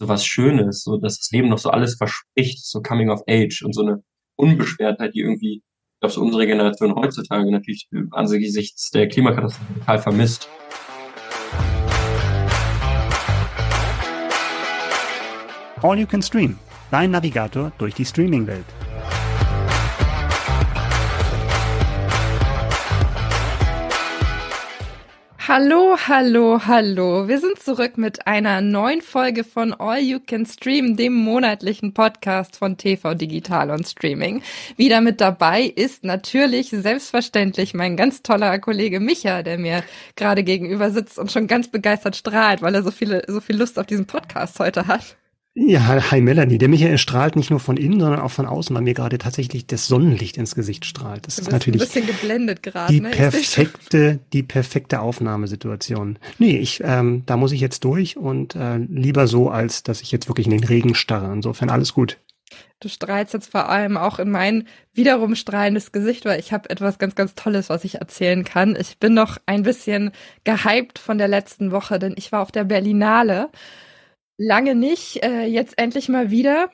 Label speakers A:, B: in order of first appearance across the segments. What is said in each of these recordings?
A: so was Schönes, so dass das Leben noch so alles verspricht, so Coming of Age und so eine Unbeschwertheit, die irgendwie, ich glaube, so unsere Generation heutzutage natürlich angesichts der Klimakatastrophe total vermisst.
B: All You Can Stream, dein Navigator durch die Streaming-Welt.
C: Hallo, hallo, hallo. Wir sind zurück mit einer neuen Folge von All You Can Stream, dem monatlichen Podcast von TV Digital und Streaming. Wieder mit dabei ist natürlich selbstverständlich mein ganz toller Kollege Micha, der mir gerade gegenüber sitzt und schon ganz begeistert strahlt, weil er so viele, so viel Lust auf diesen Podcast heute hat.
B: Ja, hi Melanie. Der Michael strahlt nicht nur von innen, sondern auch von außen, weil mir gerade tatsächlich das Sonnenlicht ins Gesicht strahlt. Das ist natürlich
C: ein bisschen geblendet gerade.
B: Die ne? perfekte, die perfekte Aufnahmesituation. Nee, ich, ähm, da muss ich jetzt durch und äh, lieber so, als dass ich jetzt wirklich in den Regen starre. Insofern alles gut.
C: Du strahlst jetzt vor allem auch in mein wiederum strahlendes Gesicht, weil ich habe etwas ganz, ganz Tolles, was ich erzählen kann. Ich bin noch ein bisschen gehypt von der letzten Woche, denn ich war auf der Berlinale lange nicht, äh, jetzt endlich mal wieder.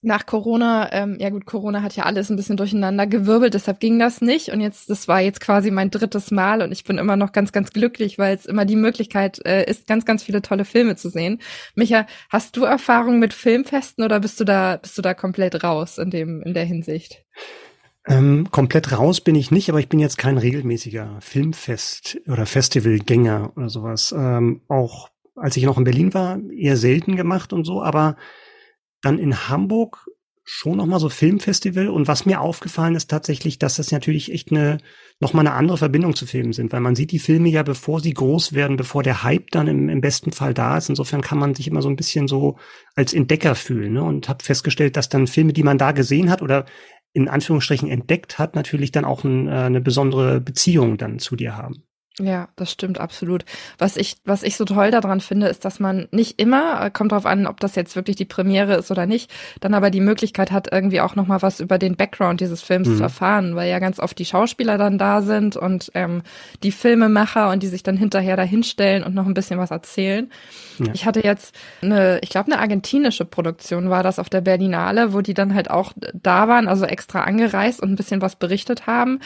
C: Nach Corona, ähm, ja gut, Corona hat ja alles ein bisschen durcheinander gewirbelt, deshalb ging das nicht. Und jetzt, das war jetzt quasi mein drittes Mal und ich bin immer noch ganz, ganz glücklich, weil es immer die Möglichkeit äh, ist, ganz, ganz viele tolle Filme zu sehen. Micha, hast du Erfahrung mit Filmfesten oder bist du da, bist du da komplett raus in dem, in der Hinsicht?
B: Ähm, komplett raus bin ich nicht, aber ich bin jetzt kein regelmäßiger Filmfest oder Festivalgänger oder sowas. Ähm, auch als ich noch in Berlin war, eher selten gemacht und so, aber dann in Hamburg schon noch mal so Filmfestival und was mir aufgefallen ist tatsächlich, dass das natürlich echt eine noch mal eine andere Verbindung zu Filmen sind, weil man sieht die Filme ja bevor sie groß werden, bevor der Hype dann im, im besten Fall da ist. Insofern kann man sich immer so ein bisschen so als Entdecker fühlen ne? und habe festgestellt, dass dann Filme, die man da gesehen hat oder in Anführungsstrichen entdeckt hat, natürlich dann auch ein, äh, eine besondere Beziehung dann zu dir haben.
C: Ja, das stimmt absolut. Was ich, was ich so toll daran finde, ist, dass man nicht immer, äh, kommt drauf an, ob das jetzt wirklich die Premiere ist oder nicht, dann aber die Möglichkeit hat, irgendwie auch nochmal was über den Background dieses Films mhm. zu erfahren, weil ja ganz oft die Schauspieler dann da sind und ähm, die Filmemacher und die sich dann hinterher dahinstellen und noch ein bisschen was erzählen. Ja. Ich hatte jetzt eine, ich glaube, eine argentinische Produktion war das auf der Berlinale, wo die dann halt auch da waren, also extra angereist und ein bisschen was berichtet haben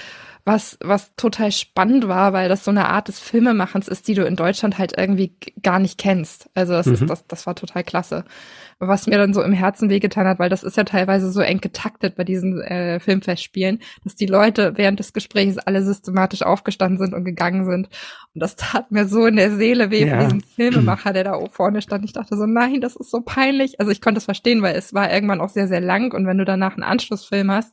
C: was, was total spannend war, weil das so eine Art des Filmemachens ist, die du in Deutschland halt irgendwie gar nicht kennst. Also das mhm. ist, das, das war total klasse. Was mir dann so im Herzen wehgetan hat, weil das ist ja teilweise so eng getaktet bei diesen äh, Filmfestspielen, dass die Leute während des Gesprächs alle systematisch aufgestanden sind und gegangen sind. Und das tat mir so in der Seele weh ja. von diesem Filmemacher, der da vorne stand. Ich dachte so, nein, das ist so peinlich. Also ich konnte es verstehen, weil es war irgendwann auch sehr, sehr lang und wenn du danach einen Anschlussfilm hast,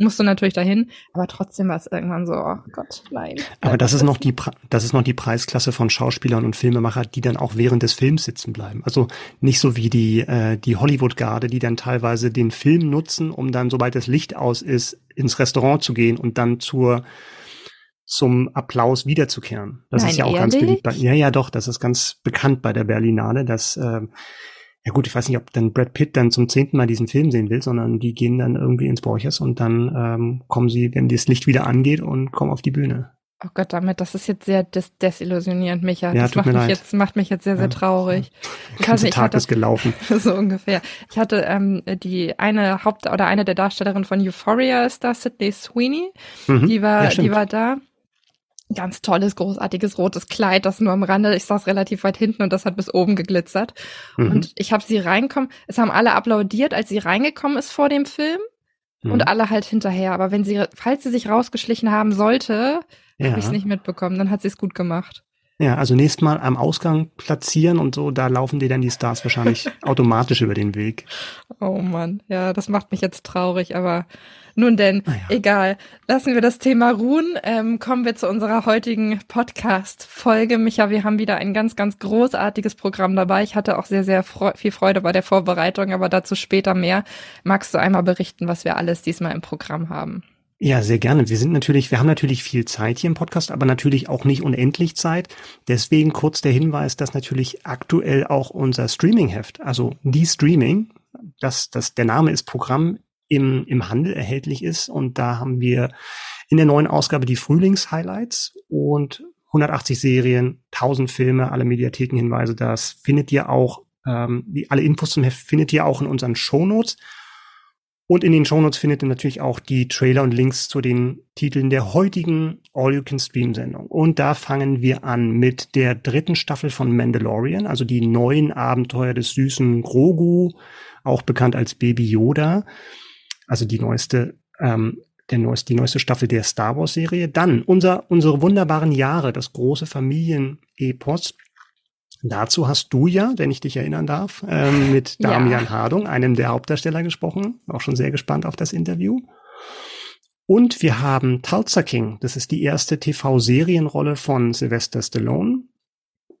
C: musst du natürlich dahin, aber trotzdem war es irgendwann so, oh Gott, nein.
B: Aber das ist noch die, das ist noch die Preisklasse von Schauspielern und Filmemacher, die dann auch während des Films sitzen bleiben. Also nicht so wie die, äh, die Hollywood-Garde, die dann teilweise den Film nutzen, um dann, sobald das Licht aus ist, ins Restaurant zu gehen und dann zur, zum Applaus wiederzukehren. Das
C: Nein,
B: ist ja auch
C: ehrlich?
B: ganz beliebt. Ja, ja, doch, das ist ganz bekannt bei der Berlinale, dass äh, ja gut, ich weiß nicht, ob dann Brad Pitt dann zum zehnten Mal diesen Film sehen will, sondern die gehen dann irgendwie ins Borchers und dann ähm, kommen sie, wenn das Licht wieder angeht und kommen auf die Bühne.
C: Oh Gott, damit, das ist jetzt sehr des desillusionierend, Micha.
B: Ja,
C: das macht mich
B: leid.
C: jetzt, macht mich jetzt sehr, sehr traurig.
B: Der ganze
C: ich
B: Tag
C: hatte,
B: ist gelaufen.
C: so ungefähr. Ich hatte ähm, die eine Haupt- oder eine der Darstellerinnen von Euphoria ist da, Sydney Sweeney.
B: Mhm.
C: Die war,
B: Ja,
C: die war da. Ganz tolles, großartiges rotes Kleid, das nur am Rande. Ich saß relativ weit hinten und das hat bis oben geglitzert.
B: Mhm.
C: Und ich habe sie reinkommen. Es haben alle applaudiert, als sie reingekommen ist vor dem Film.
B: Mhm.
C: Und alle halt hinterher. Aber wenn sie, falls sie sich rausgeschlichen haben sollte,
B: ja.
C: habe ich es nicht mitbekommen. Dann hat sie es gut gemacht.
B: ja, also nächstes Mal am Ausgang platzieren und so, da laufen dir dann die Stars wahrscheinlich automatisch über den Weg.
C: Oh Mann, ja, das macht mich jetzt traurig, aber nun denn,
B: Naja.
C: egal. Lassen wir das Thema ruhen. Ähm, kommen wir zu unserer heutigen Podcast-Folge. Micha, wir haben wieder ein ganz, ganz großartiges Programm dabei. Ich hatte auch sehr, sehr freu viel Freude bei der Vorbereitung, aber dazu später mehr. Magst du einmal berichten, was wir alles diesmal im Programm haben?
B: Ja, sehr gerne. Wir sind natürlich, wir haben natürlich viel Zeit hier im Podcast, aber natürlich auch nicht unendlich Zeit. Deswegen kurz der Hinweis, dass natürlich aktuell auch unser Streaming-Heft, also die Streaming, das, das, der Name ist Programm im, im Handel erhältlich ist. Und da haben wir in der neuen Ausgabe die Frühlings-Highlights und 180 Serien, 1000 Filme, alle Mediathekenhinweise. Das findet ihr auch Ähm, die, alle Infos zum Heft findet ihr auch in unseren Shownotes. Und in den Shownotes findet ihr natürlich auch die Trailer und Links zu den Titeln der heutigen All-You-Can-Stream-Sendung. Und da fangen wir an mit der dritten Staffel von Mandalorian, also die neuen Abenteuer des süßen Grogu, auch bekannt als Baby Yoda. Also die neueste, ähm, der neueste, die neueste Staffel der Star Wars-Serie. Dann unser, unsere wunderbaren Jahre, das große Familien-Epos Dazu hast du ja, wenn ich dich erinnern darf, ähm, mit Damian ja. Hardung, einem der Hauptdarsteller, gesprochen. Auch schon sehr gespannt auf das Interview. Und wir haben Tulsa King. Das ist die erste TV-Serienrolle von Sylvester Stallone.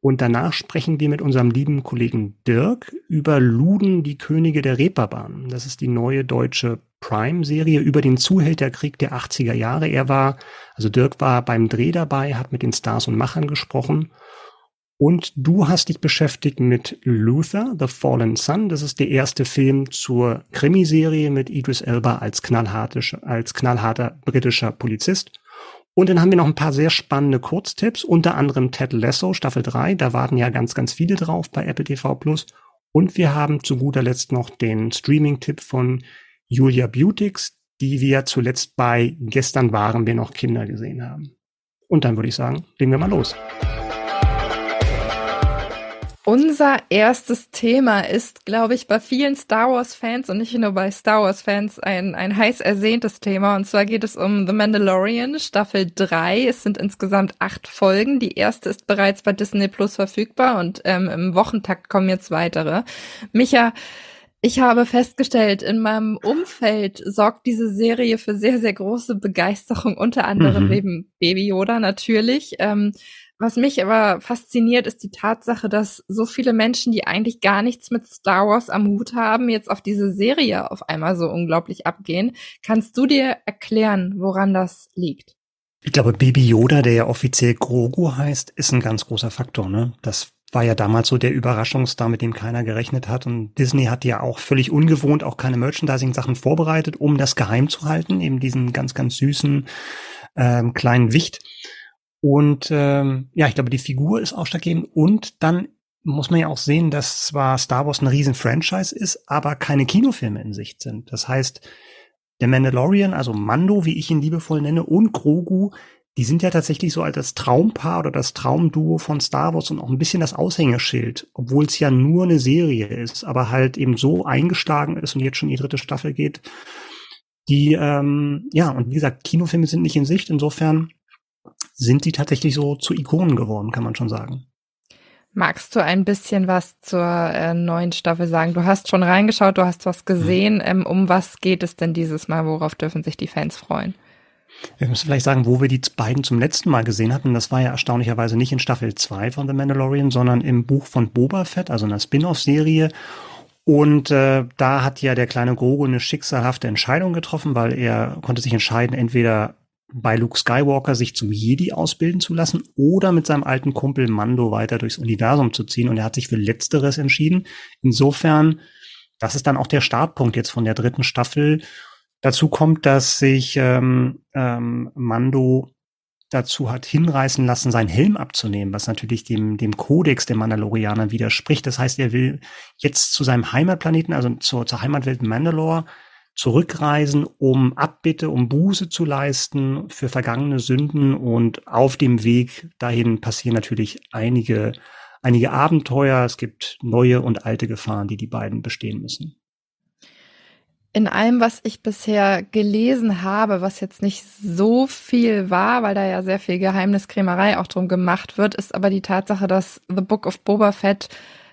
B: Und danach sprechen wir mit unserem lieben Kollegen Dirk über Luden, die Könige der Reeperbahn. Das ist die neue deutsche Prime-Serie über den Zuhälterkrieg der 80er Jahre. Er war, also Dirk war beim Dreh dabei, hat mit den Stars und Machern gesprochen und du hast dich beschäftigt mit Luther, The Fallen Sun. Das ist der erste Film zur Krimiserie mit Idris Elba als, als knallharter britischer Polizist. Und dann haben wir noch ein paar sehr spannende Kurztipps, unter anderem Ted Lasso, Staffel 3. Da warten ja ganz, ganz viele drauf bei Apple TV Plus. Und wir haben zu guter Letzt noch den Streaming-Tipp von Julia Beautix, die wir zuletzt bei Gestern waren wir noch Kinder gesehen haben. Und dann würde ich sagen, legen wir mal los.
C: Unser erstes Thema ist, glaube ich, bei vielen Star Wars-Fans und nicht nur bei Star Wars-Fans ein, ein heiß ersehntes Thema. Und zwar geht es um The Mandalorian, Staffel 3. Es sind insgesamt acht Folgen. Die erste ist bereits bei Disney Plus verfügbar und ähm, im Wochentakt kommen jetzt weitere. Micha, ich habe festgestellt, in meinem Umfeld sorgt diese Serie für sehr, sehr große Begeisterung, unter anderem mhm. eben Baby Yoda natürlich. Ähm, was mich aber fasziniert, ist die Tatsache, dass so viele Menschen, die eigentlich gar nichts mit Star Wars am Hut haben, jetzt auf diese Serie auf einmal so unglaublich abgehen. Kannst du dir erklären, woran das liegt?
B: Ich glaube, Baby Yoda, der ja offiziell Grogu heißt, ist ein ganz großer Faktor. Ne? Das war ja damals so der Überraschungsstar, mit dem keiner gerechnet hat. Und Disney hat ja auch völlig ungewohnt auch keine Merchandising-Sachen vorbereitet, um das geheim zu halten, eben diesen ganz, ganz süßen ähm, kleinen Wicht. Und ähm, ja, ich glaube, die Figur ist ausschlaggebend. Und dann muss man ja auch sehen, dass zwar Star Wars ein riesen Franchise ist, aber keine Kinofilme in Sicht sind. Das heißt, der Mandalorian, also Mando, wie ich ihn liebevoll nenne, und Grogu, die sind ja tatsächlich so als das Traumpaar oder das Traumduo von Star Wars und auch ein bisschen das Aushängeschild, obwohl es ja nur eine Serie ist, aber halt eben so eingeschlagen ist und jetzt schon die dritte Staffel geht. Die, ähm, ja, und wie gesagt, Kinofilme sind nicht in Sicht. Insofern sind die tatsächlich so zu Ikonen geworden, kann man schon sagen.
C: Magst du ein bisschen was zur äh, neuen Staffel sagen? Du hast schon reingeschaut, du hast was gesehen. Mhm. Ähm, um was geht es denn dieses Mal? Worauf dürfen sich die Fans freuen?
B: Wir müssen vielleicht sagen, wo wir die beiden zum letzten Mal gesehen hatten. Das war ja erstaunlicherweise nicht in Staffel 2 von The Mandalorian, sondern im Buch von Boba Fett, also einer Spin-off-Serie. Und äh, da hat ja der kleine Grogu eine schicksalhafte Entscheidung getroffen, weil er konnte sich entscheiden, entweder bei Luke Skywalker sich zum Jedi ausbilden zu lassen oder mit seinem alten Kumpel Mando weiter durchs Universum zu ziehen. Und er hat sich für Letzteres entschieden. Insofern, das ist dann auch der Startpunkt jetzt von der dritten Staffel. Dazu kommt, dass sich ähm, ähm, Mando dazu hat hinreißen lassen, seinen Helm abzunehmen, was natürlich dem, dem Kodex der Mandalorianer widerspricht. Das heißt, er will jetzt zu seinem Heimatplaneten, also zur, zur Heimatwelt Mandalore, zurückreisen, um Abbitte, um Buße zu leisten für vergangene Sünden. Und auf dem Weg dahin passieren natürlich einige, einige Abenteuer. Es gibt neue und alte Gefahren, die die beiden bestehen müssen.
C: In allem, was ich bisher gelesen habe, was jetzt nicht so viel war, weil da ja sehr viel Geheimniskrämerei auch drum gemacht wird, ist aber die Tatsache, dass The Book of Boba Fett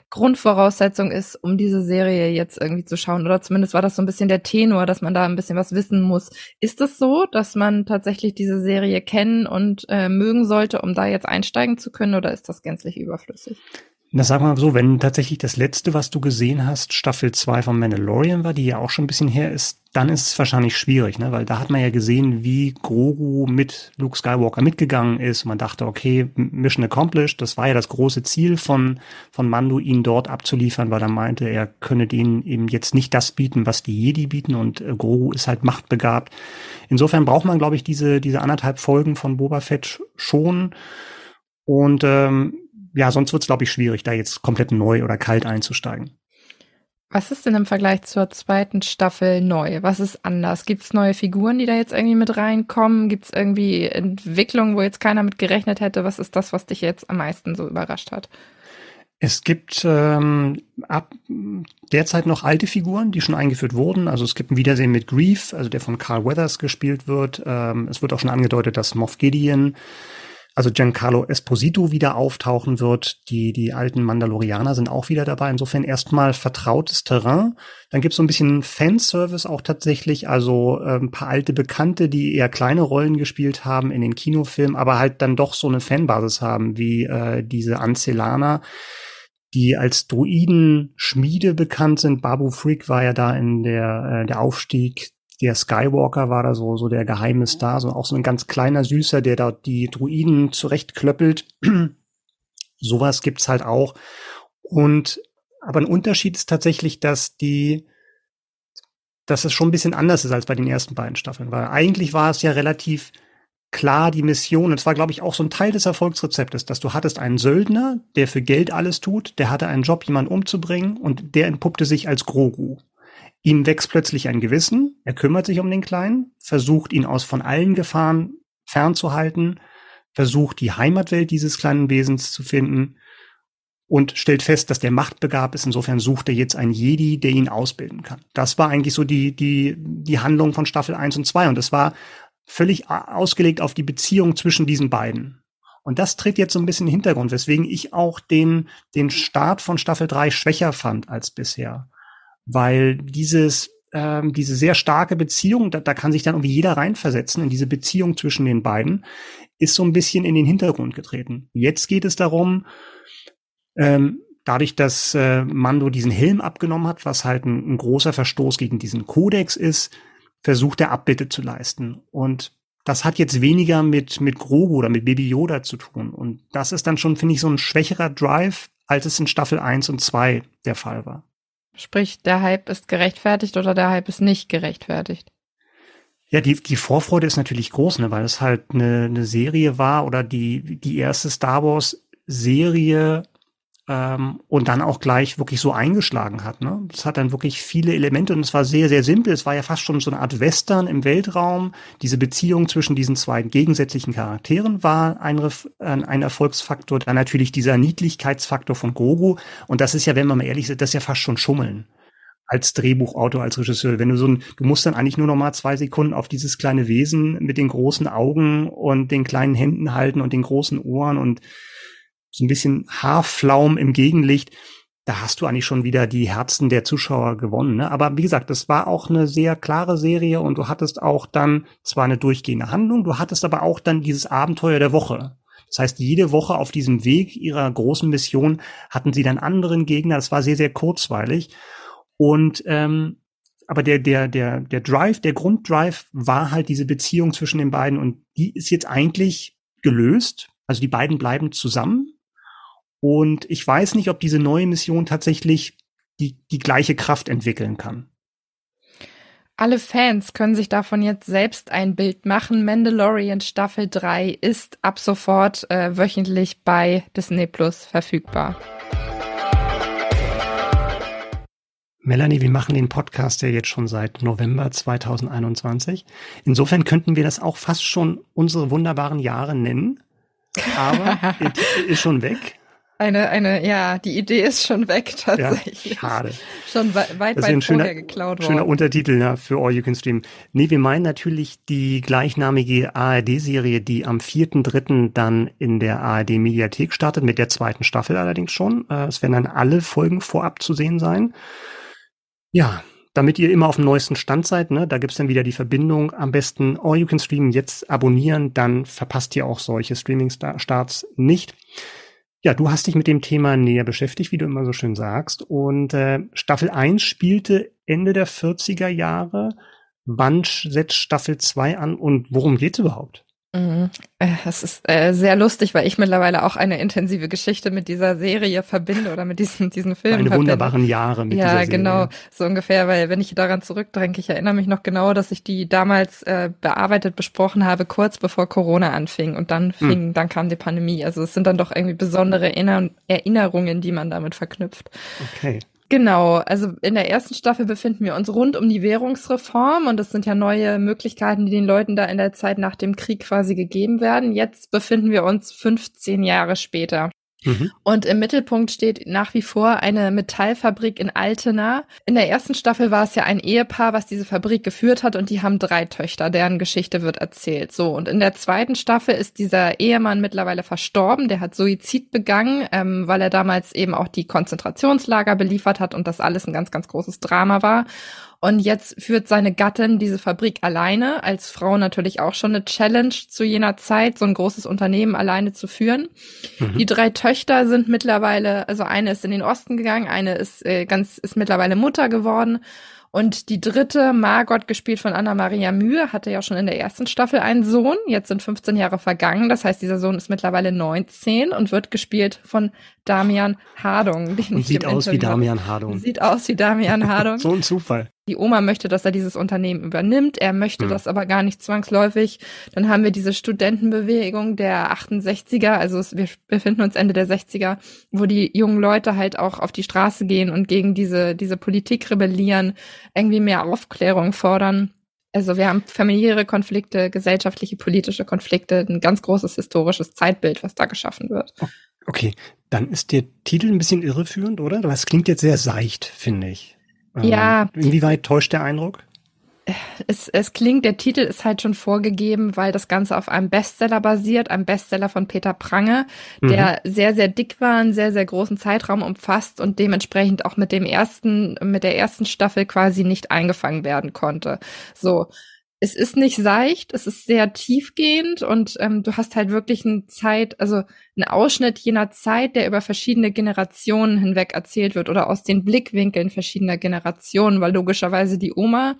C: Grundvoraussetzung ist, um diese Serie jetzt irgendwie zu schauen. Oder zumindest war das so ein bisschen der Tenor, dass man da ein bisschen was wissen muss. Ist es so, dass man tatsächlich diese Serie kennen und äh, mögen sollte, um da jetzt einsteigen zu können, oder ist das gänzlich überflüssig?
B: Na, sag mal so, wenn tatsächlich das letzte, was du gesehen hast, Staffel 2 von Mandalorian war, die ja auch schon ein bisschen her ist, dann ist es wahrscheinlich schwierig, ne? Weil da hat man ja gesehen, wie Grogu mit Luke Skywalker mitgegangen ist. Man dachte, okay, Mission accomplished. Das war ja das große Ziel von, von Mando, ihn dort abzuliefern, weil er meinte, er könne denen eben jetzt nicht das bieten, was die Jedi bieten und äh, Grogu ist halt machtbegabt. Insofern braucht man, glaube ich, diese, diese anderthalb Folgen von Boba Fett schon. Und ähm, ja, sonst wird es, glaube ich, schwierig, da jetzt komplett neu oder kalt einzusteigen.
C: Was ist denn im Vergleich zur zweiten Staffel neu? Was ist anders? Gibt es neue Figuren, die da jetzt irgendwie mit reinkommen? Gibt es irgendwie Entwicklungen, wo jetzt keiner mit gerechnet hätte? Was ist das, was dich jetzt am meisten so überrascht hat?
B: Es gibt ähm, ab derzeit noch alte Figuren, die schon eingeführt wurden. Also es gibt ein Wiedersehen mit Grief, also der von Carl Weathers gespielt wird. Ähm, es wird auch schon angedeutet, dass Moff Gideon also Giancarlo Esposito wieder auftauchen wird. Die, die alten Mandalorianer sind auch wieder dabei. Insofern erstmal vertrautes Terrain. Dann gibt's so ein bisschen Fanservice auch tatsächlich. Also äh, ein paar alte Bekannte, die eher kleine Rollen gespielt haben in den Kinofilmen, aber halt dann doch so eine Fanbasis haben, wie äh, diese Ancelaner die als Druiden-Schmiede bekannt sind. Babu Freak war ja da in der, äh, der Aufstieg der Skywalker war da so, so der geheime Star, so auch so ein ganz kleiner Süßer, der da die Druiden zurechtklöppelt. Sowas gibt's halt auch. Und, aber ein Unterschied ist tatsächlich, dass die, dass es schon ein bisschen anders ist als bei den ersten beiden Staffeln, weil eigentlich war es ja relativ klar die Mission. Und es war, glaube ich, auch so ein Teil des Erfolgsrezeptes, dass du hattest einen Söldner, der für Geld alles tut, der hatte einen Job, jemanden umzubringen und der entpuppte sich als Grogu. Ihm wächst plötzlich ein Gewissen, er kümmert sich um den Kleinen, versucht ihn aus von allen Gefahren fernzuhalten, versucht die Heimatwelt dieses kleinen Wesens zu finden und stellt fest, dass der machtbegabt ist. Insofern sucht er jetzt einen Jedi, der ihn ausbilden kann. Das war eigentlich so die, die, die Handlung von Staffel 1 und 2. Und es war völlig ausgelegt auf die Beziehung zwischen diesen beiden. Und das tritt jetzt so ein bisschen in den Hintergrund, weswegen ich auch den, den Start von Staffel 3 schwächer fand als bisher weil dieses ähm, diese sehr starke Beziehung, da, da kann sich dann irgendwie jeder reinversetzen in diese Beziehung zwischen den beiden, ist so ein bisschen in den Hintergrund getreten. Jetzt geht es darum, ähm, dadurch, dass äh, Mando diesen Helm abgenommen hat, was halt ein, ein großer Verstoß gegen diesen Kodex ist, versucht er Abbitte zu leisten. Und das hat jetzt weniger mit, mit Grogu oder mit Baby Yoda zu tun. Und das ist dann schon, finde ich, so ein schwächerer Drive, als es in Staffel 1 und 2 der Fall war.
C: Sprich, der Hype ist gerechtfertigt oder der Hype ist nicht gerechtfertigt?
B: Ja, die, die Vorfreude ist natürlich groß, ne, weil es halt eine, eine Serie war oder die, die erste Star Wars Serie ähm, und dann auch gleich wirklich so eingeschlagen hat. Ne? Das hat dann wirklich viele Elemente und es war sehr, sehr simpel. Es war ja fast schon so eine Art Western im Weltraum. Diese Beziehung zwischen diesen zwei gegensätzlichen Charakteren war ein, ein Erfolgsfaktor. Dann natürlich dieser Niedlichkeitsfaktor von Grogu. Und das ist ja, wenn man mal ehrlich ist, das ist ja fast schon Schummeln als Drehbuchautor, als Regisseur. Wenn du so ein, du musst dann eigentlich nur noch mal zwei Sekunden auf dieses kleine Wesen mit den großen Augen und den kleinen Händen halten und den großen Ohren und so ein bisschen Haarflaum im Gegenlicht, da hast du eigentlich schon wieder die Herzen der Zuschauer gewonnen. Ne? Aber wie gesagt, das war auch eine sehr klare Serie und du hattest auch dann zwar eine durchgehende Handlung, du hattest aber auch dann dieses Abenteuer der Woche. Das heißt, jede Woche auf diesem Weg ihrer großen Mission hatten sie dann anderen Gegner. Das war sehr, sehr kurzweilig. Und ähm, aber der, der, der, der Drive, der Grunddrive war halt diese Beziehung zwischen den beiden und die ist jetzt eigentlich gelöst. Also die beiden bleiben zusammen und ich weiß nicht, ob diese neue Mission tatsächlich die, die gleiche Kraft entwickeln kann.
C: Alle Fans können sich davon jetzt selbst ein Bild machen. Mandalorian Staffel 3 ist ab sofort äh, wöchentlich bei Disney Plus verfügbar.
B: Melanie, wir machen den Podcast ja jetzt schon seit November 2021. Insofern könnten wir das auch fast schon unsere wunderbaren Jahre nennen. Aber ist schon weg.
C: Eine, eine, ja, die Idee ist schon weg tatsächlich.
B: Ja, schade.
C: Schon weit, weit, weit
B: schöner,
C: vorher geklaut worden.
B: Schöner Untertitel ja, für All You Can Stream. Nee, wir meinen natürlich die gleichnamige ARD-Serie, die am 4.3. dann in der ARD-Mediathek startet, mit der zweiten Staffel allerdings schon. Äh, es werden dann alle Folgen vorab zu sehen sein. Ja, damit ihr immer auf dem neuesten Stand seid, ne, da gibt's dann wieder die Verbindung. Am besten All You Can Stream jetzt abonnieren, dann verpasst ihr auch solche Streaming-Starts nicht. Ja, du hast dich mit dem Thema näher beschäftigt, wie du immer so schön sagst. Und äh, Staffel 1 spielte Ende der 40er Jahre. Wann setzt Staffel 2 an und worum geht's überhaupt?
C: Mhm. Äh, es ist äh, sehr lustig, weil ich mittlerweile auch eine intensive Geschichte mit dieser Serie verbinde oder mit diesen, diesen Filmen.
B: Eine
C: verbinde.
B: wunderbaren Jahre mit
C: ja,
B: dieser Serie.
C: genau, so ungefähr, weil wenn ich daran zurückdenke, ich erinnere mich noch genau, dass ich die damals äh, bearbeitet besprochen habe, kurz bevor Corona anfing und dann hm. fing, hm. dann kam die Pandemie. Also es sind dann doch irgendwie besondere Erinnerungen, die man damit verknüpft.
B: Okay.
C: Genau, also in der ersten Staffel befinden wir uns rund um die Währungsreform und das sind ja neue Möglichkeiten, die den Leuten da in der Zeit nach dem Krieg quasi gegeben werden. Jetzt befinden wir uns 15 Jahre später. Mhm. Und im Mittelpunkt steht nach wie vor eine Metallfabrik in Altena. In der ersten Staffel war es ja ein Ehepaar, was diese Fabrik geführt hat und die haben drei Töchter, deren Geschichte wird erzählt. So, und in der zweiten Staffel ist dieser Ehemann mittlerweile verstorben, der hat Suizid begangen, ähm, weil er damals eben auch die Konzentrationslager beliefert hat und das alles ein ganz, ganz großes Drama war. Und jetzt führt seine Gattin diese Fabrik alleine, als Frau natürlich auch schon eine Challenge zu jener Zeit, so ein großes Unternehmen alleine zu führen. Mhm. Die drei Töchter sind mittlerweile, also eine ist in den Osten gegangen, eine ist äh, ganz, ist mittlerweile Mutter geworden. Und die dritte, Margot, gespielt von Anna-Maria Mühe, hatte ja schon in der ersten Staffel einen Sohn. Jetzt sind 15 Jahre vergangen. Das heißt, dieser Sohn ist mittlerweile 19 und wird gespielt von Damian Hardung.
B: Den und sieht aus wie Damian Hardung.
C: Sieht aus wie Damian Hardung.
B: so ein Zufall.
C: Die Oma möchte, dass er dieses Unternehmen übernimmt. Er möchte hm. das aber gar nicht zwangsläufig. Dann haben wir diese Studentenbewegung der 68er, also wir befinden uns Ende der 60er, wo die jungen Leute halt auch auf die Straße gehen und gegen diese, diese Politik rebellieren, irgendwie mehr Aufklärung fordern. Also wir haben familiäre Konflikte, gesellschaftliche, politische Konflikte, ein ganz großes historisches Zeitbild, was da geschaffen wird.
B: Okay, dann ist der Titel ein bisschen irreführend, oder? Das klingt jetzt sehr seicht, finde ich.
C: Ja.
B: Ähm, inwieweit täuscht der Eindruck?
C: Es, es klingt, der Titel ist halt schon vorgegeben, weil das Ganze auf einem Bestseller basiert, einem Bestseller von Peter Prange, der mhm. sehr, sehr dick war, einen sehr, sehr großen Zeitraum umfasst und dementsprechend auch mit dem ersten, mit der ersten Staffel quasi nicht eingefangen werden konnte. So es ist nicht seicht, es ist sehr tiefgehend und ähm, du hast halt wirklich eine Zeit, also einen Ausschnitt jener Zeit, der über verschiedene Generationen hinweg erzählt wird oder aus den Blickwinkeln verschiedener Generationen, weil logischerweise die Oma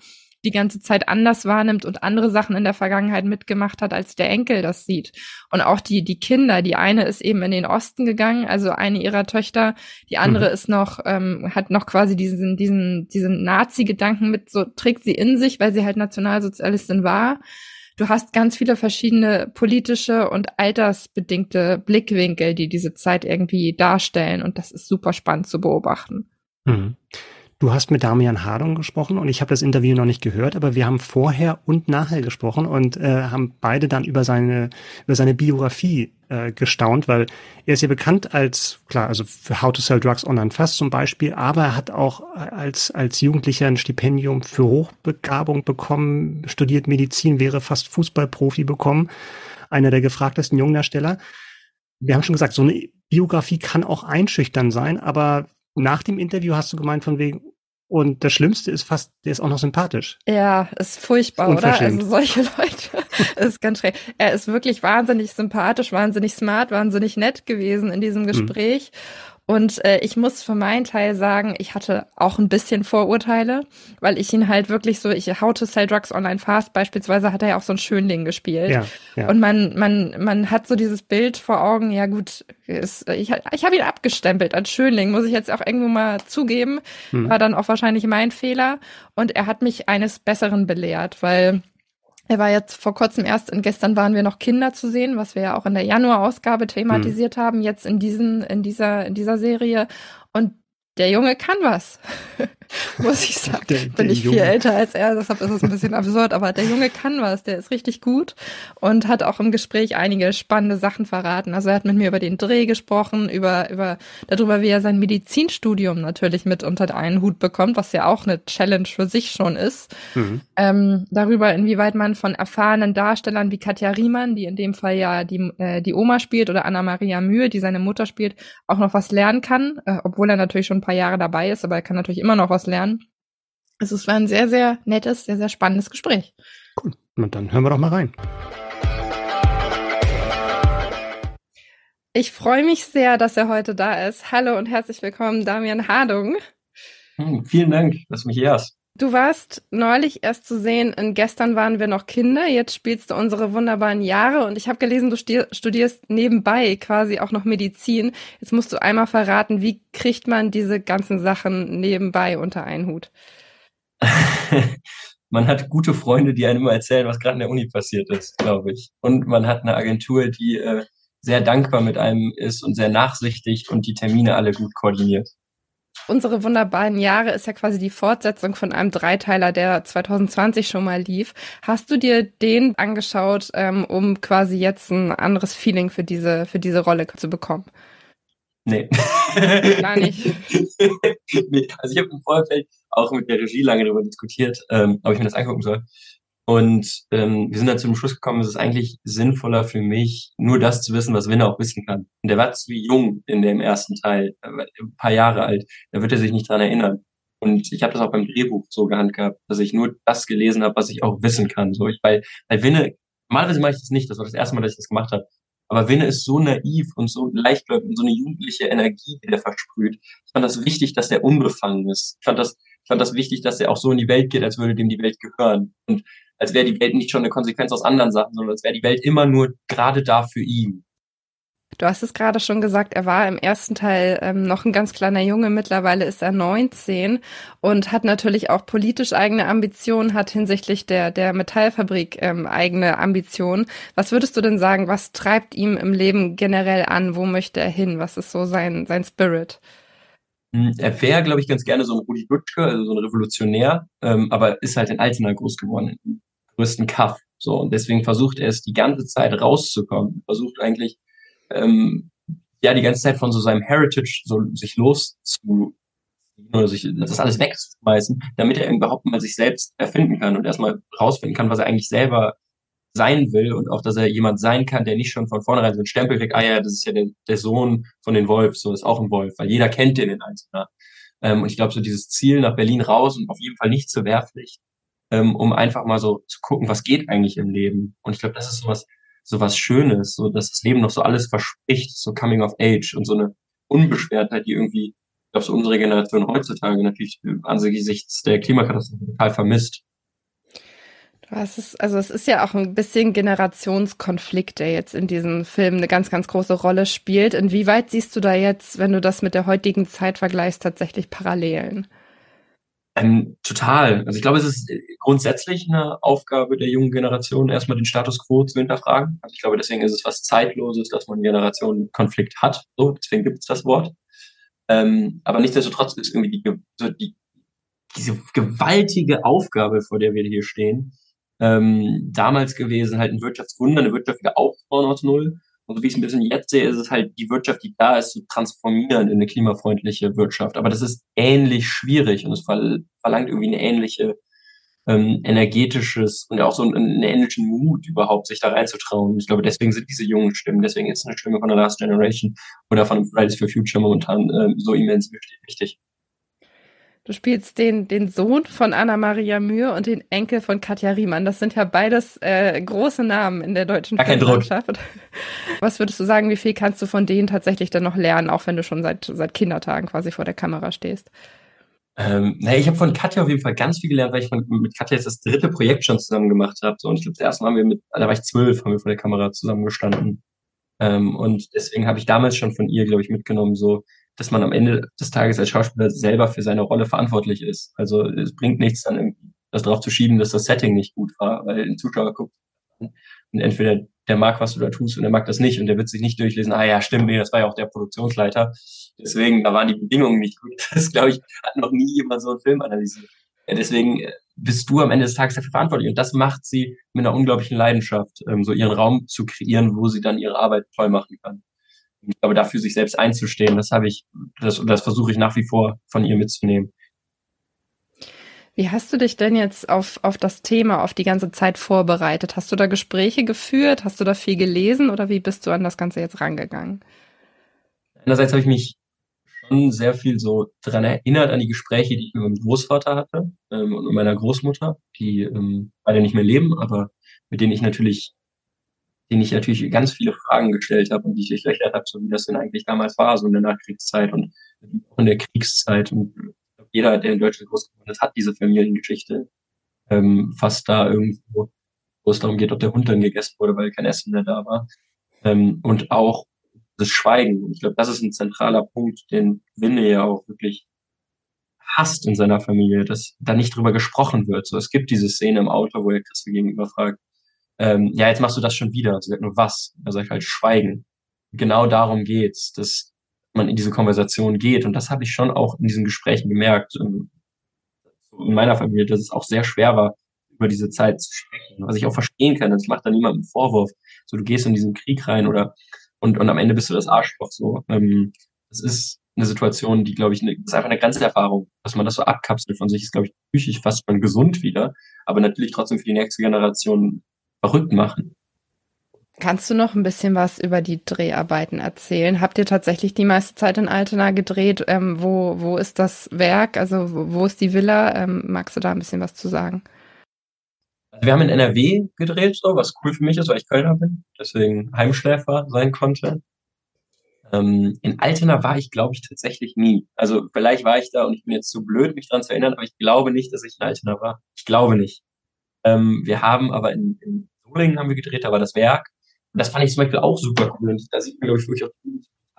C: die ganze Zeit anders wahrnimmt und andere Sachen in der Vergangenheit mitgemacht hat, als der Enkel das sieht. Und auch die, die Kinder, die eine ist eben in den Osten gegangen, also eine ihrer Töchter, die andere mhm. ist noch, ähm, hat noch quasi diesen, diesen, diesen Nazi-Gedanken mit, so trägt sie in sich, weil sie halt Nationalsozialistin war. Du hast ganz viele verschiedene politische und altersbedingte Blickwinkel, die diese Zeit irgendwie darstellen. Und das ist super spannend zu beobachten.
B: Mhm. Du hast mit Damian Hardung gesprochen und ich habe das Interview noch nicht gehört, aber wir haben vorher und nachher gesprochen und äh, haben beide dann über seine über seine Biografie äh, gestaunt, weil er ist ja bekannt als klar, also für How to Sell Drugs Online Fast zum Beispiel, aber er hat auch als als Jugendlicher ein Stipendium für Hochbegabung bekommen, studiert Medizin, wäre fast Fußballprofi bekommen, einer der gefragtesten Jungdarsteller. Wir haben schon gesagt, so eine Biografie kann auch einschüchtern sein, aber nach dem Interview hast du gemeint von wegen, und das Schlimmste ist fast, der ist auch noch sympathisch.
C: Ja, ist furchtbar, oder? Also solche Leute, ist ganz schräg. Er ist wirklich wahnsinnig sympathisch, wahnsinnig smart, wahnsinnig nett gewesen in diesem hm. Gespräch. Mhm. Und äh, ich muss für meinen Teil sagen, ich hatte auch ein bisschen Vorurteile, weil ich ihn halt wirklich so, ich How to Sell Drugs Online Fast beispielsweise hat er ja auch so ein Schönling gespielt. Ja, ja. Und man, man, man hat so dieses Bild vor Augen, ja gut, ist, ich, ich habe ihn abgestempelt als Schönling, muss ich jetzt auch irgendwo mal zugeben. Hm. War dann auch wahrscheinlich mein Fehler. Und er hat mich eines Besseren belehrt, weil er war jetzt vor kurzem erst, und gestern waren wir noch Kinder zu sehen, was wir ja auch in der Januar-Ausgabe thematisiert mhm. haben, jetzt in diesen, in dieser, in dieser Serie. Und der Junge kann was, muss ich sagen. Der, der Bin ich Junge. viel älter als er, deshalb ist es ein bisschen absurd, aber der Junge kann was, der ist richtig gut und hat auch im Gespräch einige spannende Sachen verraten. Also er hat mit mir über den Dreh gesprochen, über, über, darüber, wie er sein Medizinstudium natürlich mit unter einen Hut bekommt, was ja auch eine Challenge für sich schon ist. Mhm. Ähm, darüber, inwieweit man von erfahrenen Darstellern wie Katja Riemann, die in dem Fall ja die, äh, die Oma spielt, oder Anna-Maria Mühe, die seine Mutter spielt, auch noch was lernen kann, äh, obwohl er natürlich schon paar Jahre dabei ist, aber er kann natürlich immer noch was lernen. Also es war ein sehr, sehr nettes, sehr, sehr spannendes Gespräch.
B: Cool. Und dann hören wir doch mal rein.
C: Ich freue mich sehr, dass er heute da ist. Hallo und herzlich willkommen, Damian Hardung.
A: Hm, vielen Dank, dass du mich ehrst.
C: Du warst neulich erst zu sehen, in gestern waren wir noch Kinder, jetzt spielst du unsere wunderbaren Jahre und ich habe gelesen, du studierst nebenbei quasi auch noch Medizin. Jetzt musst du einmal verraten, wie kriegt man diese ganzen Sachen nebenbei unter einen Hut?
A: man hat gute Freunde, die einem immer erzählen, was gerade in der Uni passiert ist, glaube ich. Und man hat eine Agentur, die äh, sehr dankbar mit einem ist und sehr nachsichtig und die Termine alle gut koordiniert.
C: Unsere wunderbaren Jahre ist ja quasi die Fortsetzung von einem Dreiteiler, der 2020 schon mal lief. Hast du dir den angeschaut, ähm, um quasi jetzt ein anderes Feeling für diese, für diese Rolle zu bekommen?
A: Nee.
C: Gar nicht.
A: nee. Also ich habe im Vorfeld auch mit der Regie lange darüber diskutiert, ähm, ob ich mir das angucken soll. Und ähm, wir sind dann zum Schluss gekommen, es ist eigentlich sinnvoller für mich, nur das zu wissen, was Winner auch wissen kann. Und der war zu jung in dem ersten Teil, ein paar Jahre alt. Da wird er sich nicht dran erinnern. Und ich habe das auch beim Drehbuch so gehandhabt, dass ich nur das gelesen habe, was ich auch wissen kann. So, ich, weil, weil Winne, normalerweise mache ich das nicht, das war das erste Mal, dass ich das gemacht habe. Aber Winne ist so naiv und so leichtgläubig und so eine jugendliche Energie, die der versprüht. Ich fand das wichtig, dass der unbefangen ist. Ich fand das, ich fand das wichtig, dass er auch so in die Welt geht, als würde dem die Welt gehören. Und als wäre die Welt nicht schon eine Konsequenz aus anderen Sachen, sondern als wäre die Welt immer nur gerade da für ihn.
C: Du hast es gerade schon gesagt, er war im ersten Teil ähm, noch ein ganz kleiner Junge, mittlerweile ist er 19 und hat natürlich auch politisch eigene Ambitionen, hat hinsichtlich der, der Metallfabrik ähm, eigene Ambitionen. Was würdest du denn sagen, was treibt ihm im Leben generell an? Wo möchte er hin? Was ist so sein, sein Spirit?
A: Hm, er wäre, glaube ich, ganz gerne so ein Rudi Dutschke, also so ein Revolutionär, ähm, aber ist halt in Altena groß geworden, größten Kaff. So, und deswegen versucht er es die ganze Zeit rauszukommen. Versucht eigentlich, ähm, ja, die ganze Zeit von so seinem Heritage so sich loszu oder sich das alles wegzuschmeißen, damit er überhaupt mal sich selbst erfinden kann und erstmal rausfinden kann, was er eigentlich selber sein will und auch, dass er jemand sein kann, der nicht schon von vornherein so ein Stempel kriegt, ah ja, das ist ja der, der Sohn von den Wolf, so ist auch ein Wolf, weil jeder kennt den in Einzelner. Ähm, und ich glaube, so dieses Ziel nach Berlin raus und auf jeden Fall nicht zur Wehrpflicht, ähm, um einfach mal so zu gucken, was geht eigentlich im Leben. Und ich glaube, das ist sowas, sowas Schönes, so dass das Leben noch so alles verspricht, so Coming of Age und so eine Unbeschwertheit, die irgendwie, ich glaube, so unsere Generation heutzutage natürlich angesichts der Klimakatastrophe total vermisst.
C: Ist, also es ist ja auch ein bisschen Generationskonflikt, der jetzt in diesem Film eine ganz, ganz große Rolle spielt. Inwieweit siehst du da jetzt, wenn du das mit der heutigen Zeit vergleichst, tatsächlich Parallelen?
A: Ähm, total. Also ich glaube, es ist grundsätzlich eine Aufgabe der jungen Generation, erstmal den Status quo zu hinterfragen. Also ich glaube, deswegen ist es was Zeitloses, dass man Generationenkonflikt hat. So, deswegen gibt es das Wort. Ähm, aber nichtsdestotrotz ist irgendwie die, so die, diese gewaltige Aufgabe, vor der wir hier stehen, ähm, damals gewesen, halt ein Wirtschaftswunder, eine Wirtschaft wieder aufbauen aus Null. Und so wie ich es ein bisschen jetzt sehe, ist es halt die Wirtschaft, die da ist, zu transformieren in eine klimafreundliche Wirtschaft. Aber das ist ähnlich schwierig und es verlangt irgendwie eine ähnliche ähm, energetisches und auch so einen ähnlichen Mut überhaupt, sich da reinzutrauen. Ich glaube, deswegen sind diese jungen Stimmen, deswegen ist eine Stimme von der Last Generation oder von Fridays for Future momentan äh, so immens wichtig.
C: Du spielst den, den Sohn von Anna-Maria Mühe und den Enkel von Katja Riemann. Das sind ja beides äh, große Namen in der deutschen Filmlandschaft. Was würdest du sagen, wie viel kannst du von denen tatsächlich dann noch lernen, auch wenn du schon seit, seit Kindertagen quasi vor der Kamera stehst?
A: Ähm, naja, ich habe von Katja auf jeden Fall ganz viel gelernt, weil ich von, mit Katja jetzt das dritte Projekt schon zusammen gemacht habe. So, und ich glaube, das erste Mal haben wir mit, da war ich zwölf, haben wir vor der Kamera zusammengestanden. Ähm, und deswegen habe ich damals schon von ihr, glaube ich, mitgenommen, so dass man am Ende des Tages als Schauspieler selber für seine Rolle verantwortlich ist. Also es bringt nichts dann irgendwie, das darauf zu schieben, dass das Setting nicht gut war, weil ein Zuschauer guckt und entweder der mag, was du da tust und der mag das nicht und der wird sich nicht durchlesen, ah ja, stimmt, nee, das war ja auch der Produktionsleiter. Deswegen, da waren die Bedingungen nicht gut. Das, glaube ich, hat noch nie jemand so einen Film analysiert. Ja, deswegen äh, bist du am Ende des Tages dafür verantwortlich. Und das macht sie mit einer unglaublichen Leidenschaft, ähm, so ihren Raum zu kreieren, wo sie dann ihre Arbeit toll machen kann ich glaube, dafür sich selbst einzustehen, das habe ich, das, das versuche ich nach wie vor von ihr mitzunehmen.
C: Wie hast du dich denn jetzt auf, auf das Thema, auf die ganze Zeit vorbereitet? Hast du da Gespräche geführt? Hast du da viel gelesen oder wie bist du an das Ganze jetzt rangegangen?
A: Einerseits habe ich mich schon sehr viel so daran erinnert, an die Gespräche, die ich mit meinem Großvater hatte ähm, und mit meiner Großmutter, die ähm, beide nicht mehr leben, aber mit denen ich natürlich den ich natürlich ganz viele Fragen gestellt habe und die ich durchlöchert habe, so wie das denn eigentlich damals war, so in der Nachkriegszeit und in der Kriegszeit. Und jeder, der in Deutschland groß geworden ist, hat diese Familiengeschichte. Ähm, fast da irgendwo, wo es darum geht, ob der Hund dann gegessen wurde, weil kein Essen mehr da war. Ähm, und auch das Schweigen. Und ich glaube, das ist ein zentraler Punkt, den Winne ja auch wirklich hasst in seiner Familie, dass da nicht drüber gesprochen wird. So, es gibt diese Szene im Auto, wo er Christel gegenüber fragt, ähm, ja, jetzt machst du das schon wieder. Sie sagt nur was. Er sagt halt Schweigen. Genau darum geht's, dass man in diese Konversation geht. Und das habe ich schon auch in diesen Gesprächen gemerkt. Ähm, in meiner Familie, dass es auch sehr schwer war, über diese Zeit zu sprechen. Was ich auch verstehen kann. Ich mache da niemandem Vorwurf. So, du gehst in diesen Krieg rein oder und, und am Ende bist du das Arschloch. So, ähm, das ist eine Situation, die, glaube ich, das ist einfach eine Grenzerfahrung, dass man das so abkapselt von sich, ist, glaube ich, psychisch fast schon gesund wieder, aber natürlich trotzdem für die nächste Generation verrückt machen.
C: Kannst du noch ein bisschen was über die Dreharbeiten erzählen? Habt ihr tatsächlich die meiste Zeit in Altena gedreht? Ähm, wo, wo ist das Werk? Also wo, wo ist die Villa? Ähm, magst du da ein bisschen was zu sagen?
A: Also wir haben in NRW gedreht, so, was cool für mich ist, weil ich Kölner bin, deswegen Heimschläfer sein konnte. Ähm, in Altena war ich, glaube ich, tatsächlich nie. Also vielleicht war ich da und ich bin jetzt zu blöd, mich dran zu erinnern, aber ich glaube nicht, dass ich in Altena war. Ich glaube nicht. Ähm, wir haben aber in, in Solingen haben wir gedreht, da war das Werk. Und das fand ich zum Beispiel auch super cool. Und da sieht man, glaube ich, wirklich auch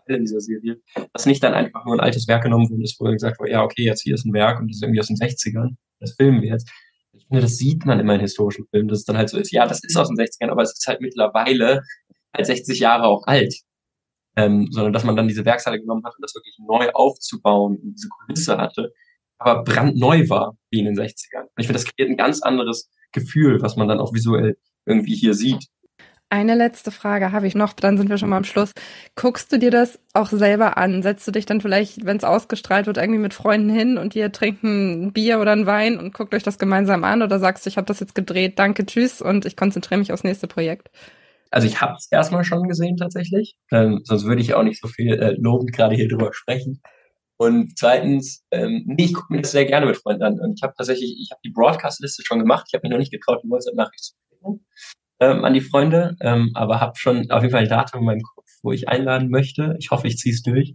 A: in dieser Serie, dass nicht dann einfach nur ein altes Werk genommen wurde, wo gesagt wurde, ja, okay, jetzt hier ist ein Werk und das ist irgendwie aus den 60ern. Das filmen wir jetzt. Ich finde, das sieht man immer in historischen Filmen, dass es dann halt so ist, ja, das ist aus den 60ern, aber es ist halt mittlerweile halt 60 Jahre auch alt. Ähm, sondern dass man dann diese Werkshalle genommen hat und das wirklich neu aufzubauen und diese Kulisse hatte, aber brandneu war, wie in den 60ern. Und ich finde, das kreiert ein ganz anderes Gefühl, was man dann auch visuell irgendwie hier sieht.
C: Eine letzte Frage habe ich noch, dann sind wir schon mal am Schluss. Guckst du dir das auch selber an? Setzt du dich dann vielleicht, wenn es ausgestrahlt wird, irgendwie mit Freunden hin und ihr trinken ein Bier oder ein Wein und guckt euch das gemeinsam an oder sagst du, ich habe das jetzt gedreht, danke, tschüss und ich konzentriere mich aufs nächste Projekt?
A: Also ich habe es erstmal schon gesehen tatsächlich, ähm, sonst würde ich auch nicht so viel äh, lobend gerade hier drüber sprechen. Und zweitens, ähm, nee, ich gucke mir das sehr gerne mit Freunden an. Und ich habe tatsächlich, ich habe die Broadcast-Liste schon gemacht. Ich habe mich noch nicht getraut, die WhatsApp-Nachricht zu schicken ähm, an die Freunde, ähm, aber habe schon auf jeden Fall ein Datum in meinem Kopf, wo ich einladen möchte. Ich hoffe, ich ziehe es durch,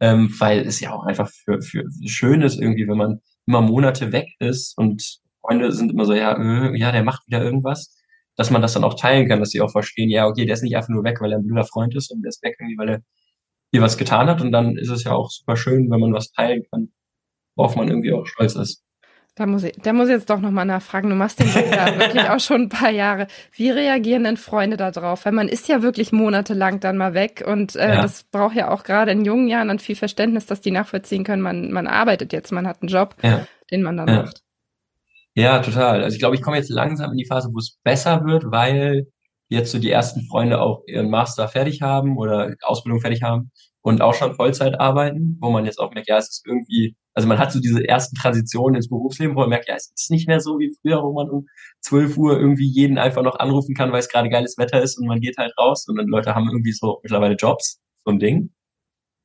A: ähm, weil es ja auch einfach für, für schön ist irgendwie, wenn man immer Monate weg ist und Freunde sind immer so, ja, äh, ja, der macht wieder irgendwas, dass man das dann auch teilen kann, dass sie auch verstehen, ja, okay, der ist nicht einfach nur weg, weil er ein blöder Freund ist, und der ist weg irgendwie, weil er hier was getan hat und dann ist es ja auch super schön, wenn man was teilen kann, worauf man irgendwie auch stolz ist.
C: Da muss ich, da muss ich jetzt doch nochmal nachfragen. Du machst den Job ja wirklich auch schon ein paar Jahre. Wie reagieren denn Freunde da drauf? Weil man ist ja wirklich monatelang dann mal weg und äh, ja. das braucht ja auch gerade in jungen Jahren dann viel Verständnis, dass die nachvollziehen können, man, man arbeitet jetzt, man hat einen Job, ja. den man dann
A: ja.
C: macht.
A: Ja, total. Also ich glaube, ich komme jetzt langsam in die Phase, wo es besser wird, weil jetzt so die ersten Freunde auch ihren Master fertig haben oder Ausbildung fertig haben und auch schon Vollzeit arbeiten, wo man jetzt auch merkt, ja, es ist irgendwie, also man hat so diese ersten Transitionen ins Berufsleben, wo man merkt, ja, es ist nicht mehr so wie früher, wo man um 12 Uhr irgendwie jeden einfach noch anrufen kann, weil es gerade geiles Wetter ist und man geht halt raus und dann Leute haben irgendwie so mittlerweile Jobs, so ein Ding.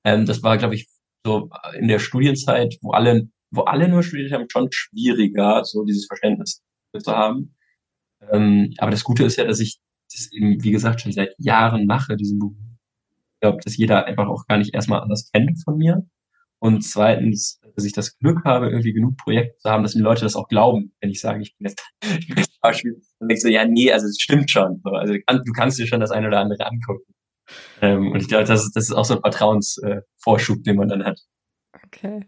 A: Ähm, das war, glaube ich, so in der Studienzeit, wo alle, wo alle nur studiert haben, schon schwieriger, so dieses Verständnis zu haben. Ähm, aber das Gute ist ja, dass ich das eben, wie gesagt, schon seit Jahren mache, diesen Beruf glaube, dass jeder einfach auch gar nicht erstmal anders kennt von mir. Und zweitens, dass ich das Glück habe, irgendwie genug Projekte zu haben, dass die Leute das auch glauben, wenn ich sage, ich bin jetzt, ich Schauspieler. Dann denkst du, ja, nee, also es stimmt schon. Also du kannst dir schon das eine oder andere angucken. Ähm, und ich glaube, das ist, das ist auch so ein Vertrauensvorschub, den man dann hat.
C: Okay.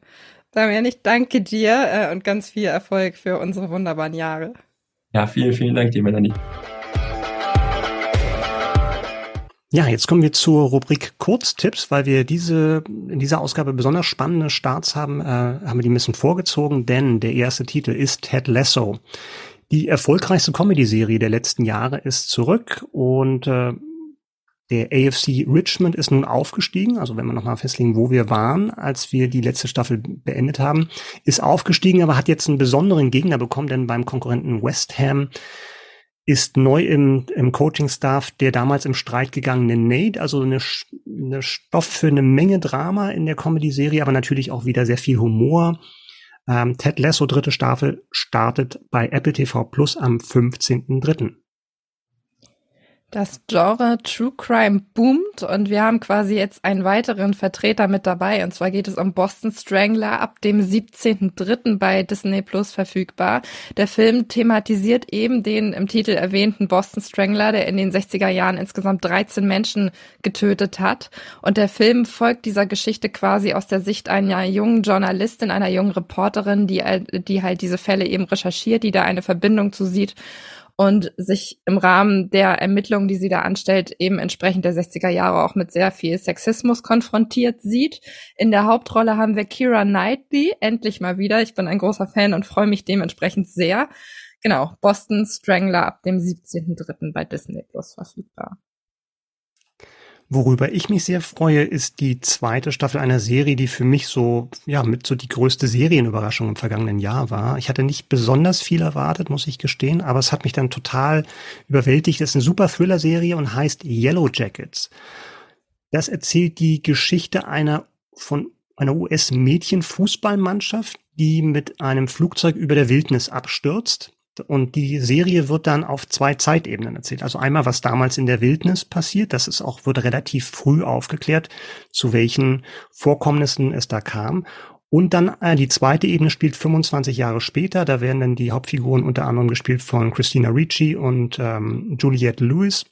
C: Damian, ich danke dir äh, und ganz viel Erfolg für unsere wunderbaren Jahre.
A: Ja, vielen, vielen Dank dir, Melanie.
B: Ja, jetzt kommen wir zur Rubrik Kurztipps, weil wir diese in dieser Ausgabe besonders spannende Starts haben, äh, haben wir die ein bisschen vorgezogen, denn der erste Titel ist Ted Lasso. Die erfolgreichste Comedy-Serie der letzten Jahre ist zurück und äh, der AFC Richmond ist nun aufgestiegen, also wenn wir nochmal festlegen, wo wir waren, als wir die letzte Staffel beendet haben, ist aufgestiegen, aber hat jetzt einen besonderen Gegner bekommen, denn beim Konkurrenten West Ham ist neu im, im Coaching-Staff der damals im Streit gegangene Nate, also eine, eine Stoff für eine Menge Drama in der Comedy-Serie, aber natürlich auch wieder sehr viel Humor. Ähm, Ted Lasso dritte Staffel startet bei Apple TV Plus am 15.3.
C: Das Genre True Crime boomt und wir haben quasi jetzt einen weiteren Vertreter mit dabei. Und zwar geht es um Boston Strangler ab dem 17.03. bei Disney Plus verfügbar. Der Film thematisiert eben den im Titel erwähnten Boston Strangler, der in den 60er Jahren insgesamt 13 Menschen getötet hat. Und der Film folgt dieser Geschichte quasi aus der Sicht einer jungen Journalistin, einer jungen Reporterin, die, die halt diese Fälle eben recherchiert, die da eine Verbindung zu sieht und sich im Rahmen der Ermittlungen, die sie da anstellt, eben entsprechend der 60er Jahre auch mit sehr viel Sexismus konfrontiert sieht. In der Hauptrolle haben wir Kira Knightley, endlich mal wieder. Ich bin ein großer Fan und freue mich dementsprechend sehr. Genau, Boston Strangler ab dem 17.03. bei Disney Plus verfügbar.
B: Worüber ich mich sehr freue, ist die zweite Staffel einer Serie, die für mich so, ja, mit so die größte Serienüberraschung im vergangenen Jahr war. Ich hatte nicht besonders viel erwartet, muss ich gestehen, aber es hat mich dann total überwältigt. Es ist eine super Thriller-Serie und heißt Yellow Jackets. Das erzählt die Geschichte einer von einer US-Mädchen-Fußballmannschaft, die mit einem Flugzeug über der Wildnis abstürzt und die Serie wird dann auf zwei Zeitebenen erzählt. Also einmal, was damals in der Wildnis passiert, das ist auch, wird relativ früh aufgeklärt, zu welchen Vorkommnissen es da kam. Und dann äh, die zweite Ebene spielt 25 Jahre später. Da werden dann die Hauptfiguren unter anderem gespielt von Christina Ricci und ähm, Juliette Lewis.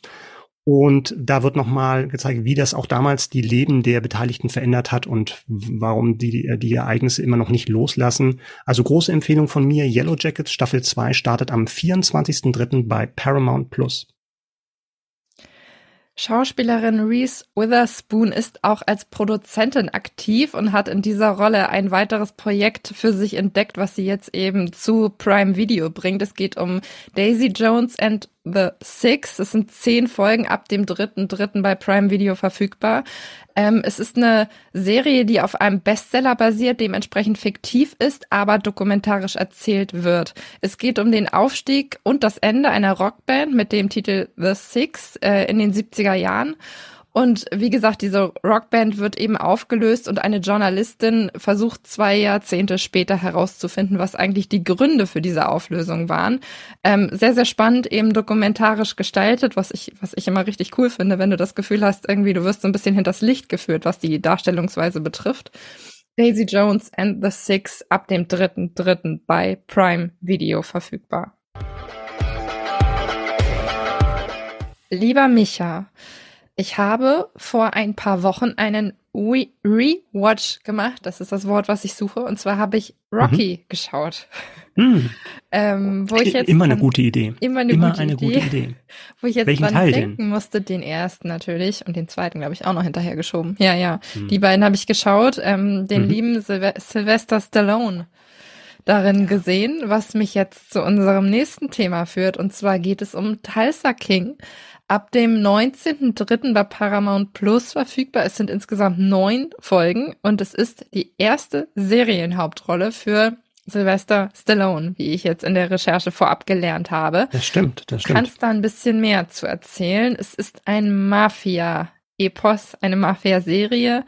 B: Und da wird nochmal gezeigt, wie das auch damals die Leben der Beteiligten verändert hat und warum die, die Ereignisse immer noch nicht loslassen. Also große Empfehlung von mir. Yellow Jackets Staffel 2 startet am 24.03. bei Paramount Plus.
C: Schauspielerin Reese Witherspoon ist auch als Produzentin aktiv und hat in dieser Rolle ein weiteres Projekt für sich entdeckt, was sie jetzt eben zu Prime Video bringt. Es geht um Daisy Jones and The Six. Es sind zehn Folgen ab dem dritten, dritten bei Prime Video verfügbar. Ähm, es ist eine Serie, die auf einem Bestseller basiert, dementsprechend fiktiv ist, aber dokumentarisch erzählt wird. Es geht um den Aufstieg und das Ende einer Rockband mit dem Titel The Six äh, in den 70er Jahren. Und wie gesagt, diese Rockband wird eben aufgelöst und eine Journalistin versucht zwei Jahrzehnte später herauszufinden, was eigentlich die Gründe für diese Auflösung waren. Ähm, sehr, sehr spannend, eben dokumentarisch gestaltet, was ich, was ich immer richtig cool finde, wenn du das Gefühl hast, irgendwie du wirst so ein bisschen hinters Licht geführt, was die Darstellungsweise betrifft. Daisy Jones and the Six ab dem 3.3. bei Prime Video verfügbar. Lieber Micha, ich habe vor ein paar Wochen einen Rewatch gemacht. Das ist das Wort, was ich suche. Und zwar habe ich Rocky mhm. geschaut.
B: Mhm. ähm, wo ich jetzt immer eine gute Idee.
C: Immer eine, immer gute, eine Idee, gute Idee. Wo ich jetzt Welchen dran Teil denken denn? musste, den ersten natürlich und den zweiten, glaube ich, auch noch hinterhergeschoben. Ja, ja. Mhm. Die beiden habe ich geschaut. Ähm, den mhm. lieben Sylve Sylvester Stallone darin gesehen, was mich jetzt zu unserem nächsten Thema führt. Und zwar geht es um Tulsa King ab dem 19.03. bei Paramount Plus verfügbar. Es sind insgesamt neun Folgen und es ist die erste Serienhauptrolle für Sylvester Stallone, wie ich jetzt in der Recherche vorab gelernt habe.
B: Das stimmt, das stimmt.
C: Kannst da ein bisschen mehr zu erzählen? Es ist ein Mafia-Epos, eine Mafia-Serie.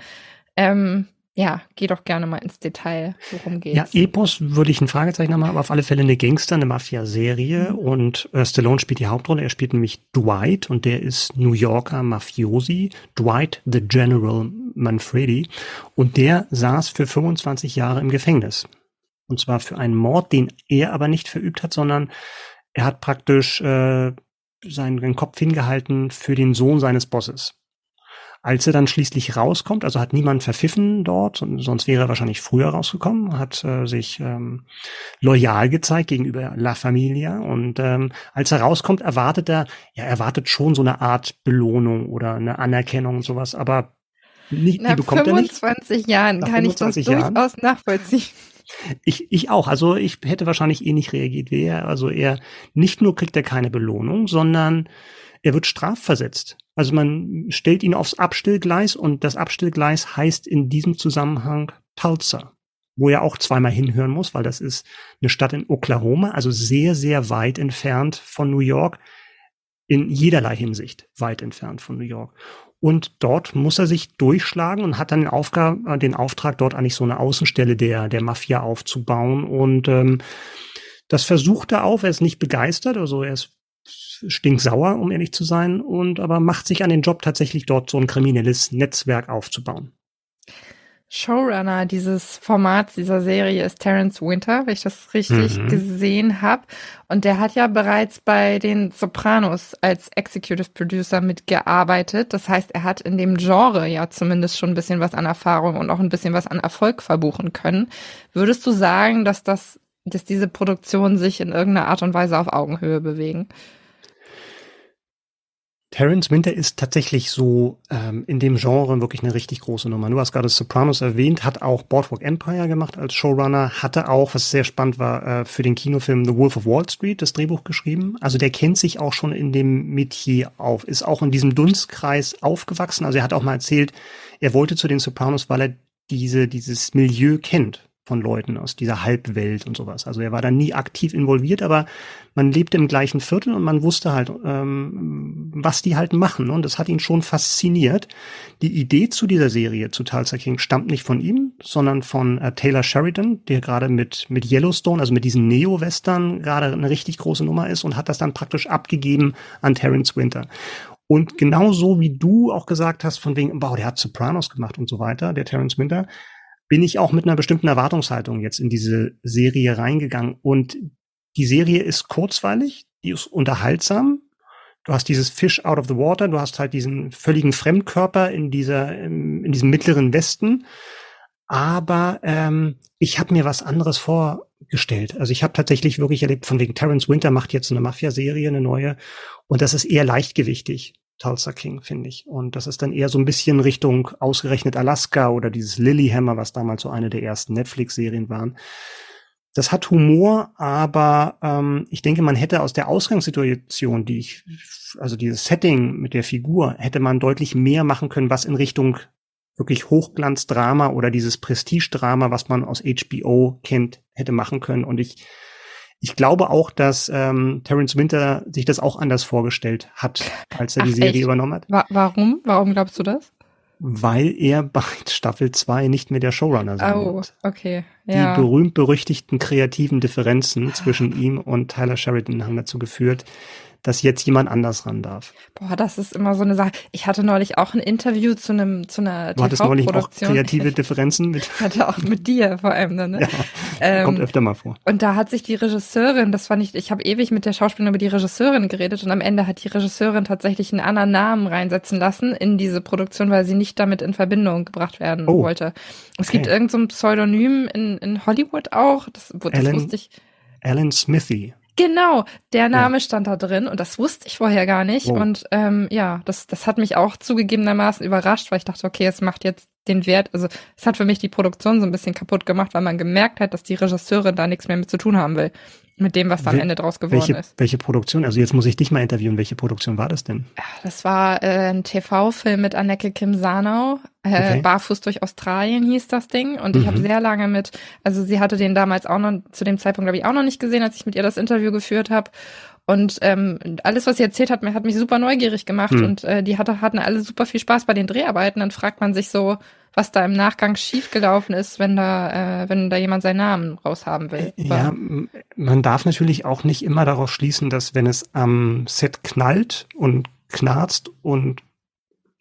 C: Ähm, ja, geh doch gerne mal ins Detail. Worum geht's?
B: Ja, Epos würde ich ein Fragezeichen haben, aber auf alle Fälle eine Gangster, eine Mafia-Serie. Mhm. Und äh, Stallone spielt die Hauptrolle. Er spielt nämlich Dwight und der ist New Yorker Mafiosi. Dwight the General Manfredi. Und der saß für 25 Jahre im Gefängnis. Und zwar für einen Mord, den er aber nicht verübt hat, sondern er hat praktisch äh, seinen Kopf hingehalten für den Sohn seines Bosses. Als er dann schließlich rauskommt, also hat niemand verpfiffen dort, sonst wäre er wahrscheinlich früher rausgekommen, hat äh, sich ähm, loyal gezeigt gegenüber La Familia und ähm, als er rauskommt, erwartet er, ja, erwartet schon so eine Art Belohnung oder eine Anerkennung und sowas, aber
C: nicht, Nach die bekommt 25 er nicht. Jahren Nach kann ich das Jahren. durchaus nachvollziehen.
B: Ich, ich auch. Also ich hätte wahrscheinlich eh nicht reagiert. Wer, also er, nicht nur kriegt er keine Belohnung, sondern er wird strafversetzt. Also man stellt ihn aufs Abstellgleis und das Abstellgleis heißt in diesem Zusammenhang Tulsa, wo er auch zweimal hinhören muss, weil das ist eine Stadt in Oklahoma, also sehr, sehr weit entfernt von New York, in jederlei Hinsicht weit entfernt von New York. Und dort muss er sich durchschlagen und hat dann den, Aufgabe, den Auftrag, dort eigentlich so eine Außenstelle der, der Mafia aufzubauen. Und ähm, das versucht er auch, er ist nicht begeistert, also er ist stinksauer, um ehrlich zu sein, und aber macht sich an den Job tatsächlich dort so ein kriminelles Netzwerk aufzubauen.
C: Showrunner dieses Formats, dieser Serie ist Terence Winter, wenn ich das richtig mhm. gesehen habe. Und der hat ja bereits bei den Sopranos als Executive Producer mitgearbeitet. Das heißt, er hat in dem Genre ja zumindest schon ein bisschen was an Erfahrung und auch ein bisschen was an Erfolg verbuchen können. Würdest du sagen, dass das, dass diese Produktionen sich in irgendeiner Art und Weise auf Augenhöhe bewegen?
B: Terence Winter ist tatsächlich so ähm, in dem Genre wirklich eine richtig große Nummer. Du hast gerade Sopranos erwähnt, hat auch Boardwalk Empire gemacht als Showrunner, hatte auch, was sehr spannend war, äh, für den Kinofilm The Wolf of Wall Street das Drehbuch geschrieben. Also der kennt sich auch schon in dem Metier auf, ist auch in diesem Dunstkreis aufgewachsen. Also er hat auch mal erzählt, er wollte zu den Sopranos, weil er diese, dieses Milieu kennt von Leuten aus dieser Halbwelt und sowas. Also er war da nie aktiv involviert, aber man lebte im gleichen Viertel und man wusste halt, ähm, was die halt machen. Und das hat ihn schon fasziniert. Die Idee zu dieser Serie, zu Tulsa King, stammt nicht von ihm, sondern von äh, Taylor Sheridan, der gerade mit, mit Yellowstone, also mit diesen Neo-Western, gerade eine richtig große Nummer ist und hat das dann praktisch abgegeben an Terence Winter. Und genauso wie du auch gesagt hast, von wegen, wow, der hat Sopranos gemacht und so weiter, der Terence Winter, bin ich auch mit einer bestimmten Erwartungshaltung jetzt in diese Serie reingegangen. Und die Serie ist kurzweilig, die ist unterhaltsam. Du hast dieses Fish out of the water, du hast halt diesen völligen Fremdkörper in dieser, in diesem mittleren Westen. Aber ähm, ich habe mir was anderes vorgestellt. Also ich habe tatsächlich wirklich erlebt, von wegen Terence Winter macht jetzt eine Mafia-Serie, eine neue, und das ist eher leichtgewichtig. Tulsa King, finde ich. Und das ist dann eher so ein bisschen Richtung ausgerechnet Alaska oder dieses Lilyhammer, was damals so eine der ersten Netflix-Serien waren. Das hat Humor, aber ähm, ich denke, man hätte aus der Ausgangssituation, die ich, also dieses Setting mit der Figur, hätte man deutlich mehr machen können, was in Richtung wirklich Hochglanzdrama oder dieses Prestigedrama, was man aus HBO kennt, hätte machen können. Und ich ich glaube auch, dass ähm, Terence Winter sich das auch anders vorgestellt hat, als er Ach, die Serie echt? übernommen hat.
C: Wa warum? Warum glaubst du das?
B: Weil er bei Staffel 2 nicht mehr der Showrunner sein
C: oh, wird. okay.
B: Ja. Die berühmt-berüchtigten kreativen Differenzen zwischen ihm und Tyler Sheridan haben dazu geführt, dass jetzt jemand anders ran darf.
C: Boah, das ist immer so eine Sache. Ich hatte neulich auch ein Interview zu einem zu einer
B: Du hattest neulich auch kreative Differenzen mit.
C: Ich hatte auch mit dir vor allem dann. Ne? Ja,
B: ähm, kommt öfter mal vor.
C: Und da hat sich die Regisseurin, das war nicht, ich habe ewig mit der Schauspielerin über die Regisseurin geredet und am Ende hat die Regisseurin tatsächlich einen anderen Namen reinsetzen lassen in diese Produktion, weil sie nicht damit in Verbindung gebracht werden oh. wollte. Es okay. gibt irgendein so Pseudonym in, in Hollywood auch, das, das
B: Alan,
C: wusste ich.
B: Alan Smithy.
C: Genau, der Name ja. stand da drin und das wusste ich vorher gar nicht. Oh. Und ähm, ja, das, das hat mich auch zugegebenermaßen überrascht, weil ich dachte, okay, es macht jetzt den Wert, also es hat für mich die Produktion so ein bisschen kaputt gemacht, weil man gemerkt hat, dass die Regisseurin da nichts mehr mit zu tun haben will mit dem, was da am Ende draus geworden
B: welche,
C: ist.
B: Welche Produktion? Also jetzt muss ich dich mal interviewen. Welche Produktion war das denn?
C: Das war äh, ein TV-Film mit Anneke Kim Sanau. Äh, okay. Barfuß durch Australien hieß das Ding. Und ich mhm. habe sehr lange mit, also sie hatte den damals auch noch, zu dem Zeitpunkt glaube ich auch noch nicht gesehen, als ich mit ihr das Interview geführt habe. Und ähm, alles, was sie erzählt hat, hat mich super neugierig gemacht. Mhm. Und äh, die hatte, hatten alle super viel Spaß bei den Dreharbeiten. Dann fragt man sich so, was da im Nachgang schiefgelaufen ist, wenn da, äh, wenn da jemand seinen Namen raushaben will.
B: Ja, man darf natürlich auch nicht immer darauf schließen, dass wenn es am Set knallt und knarzt und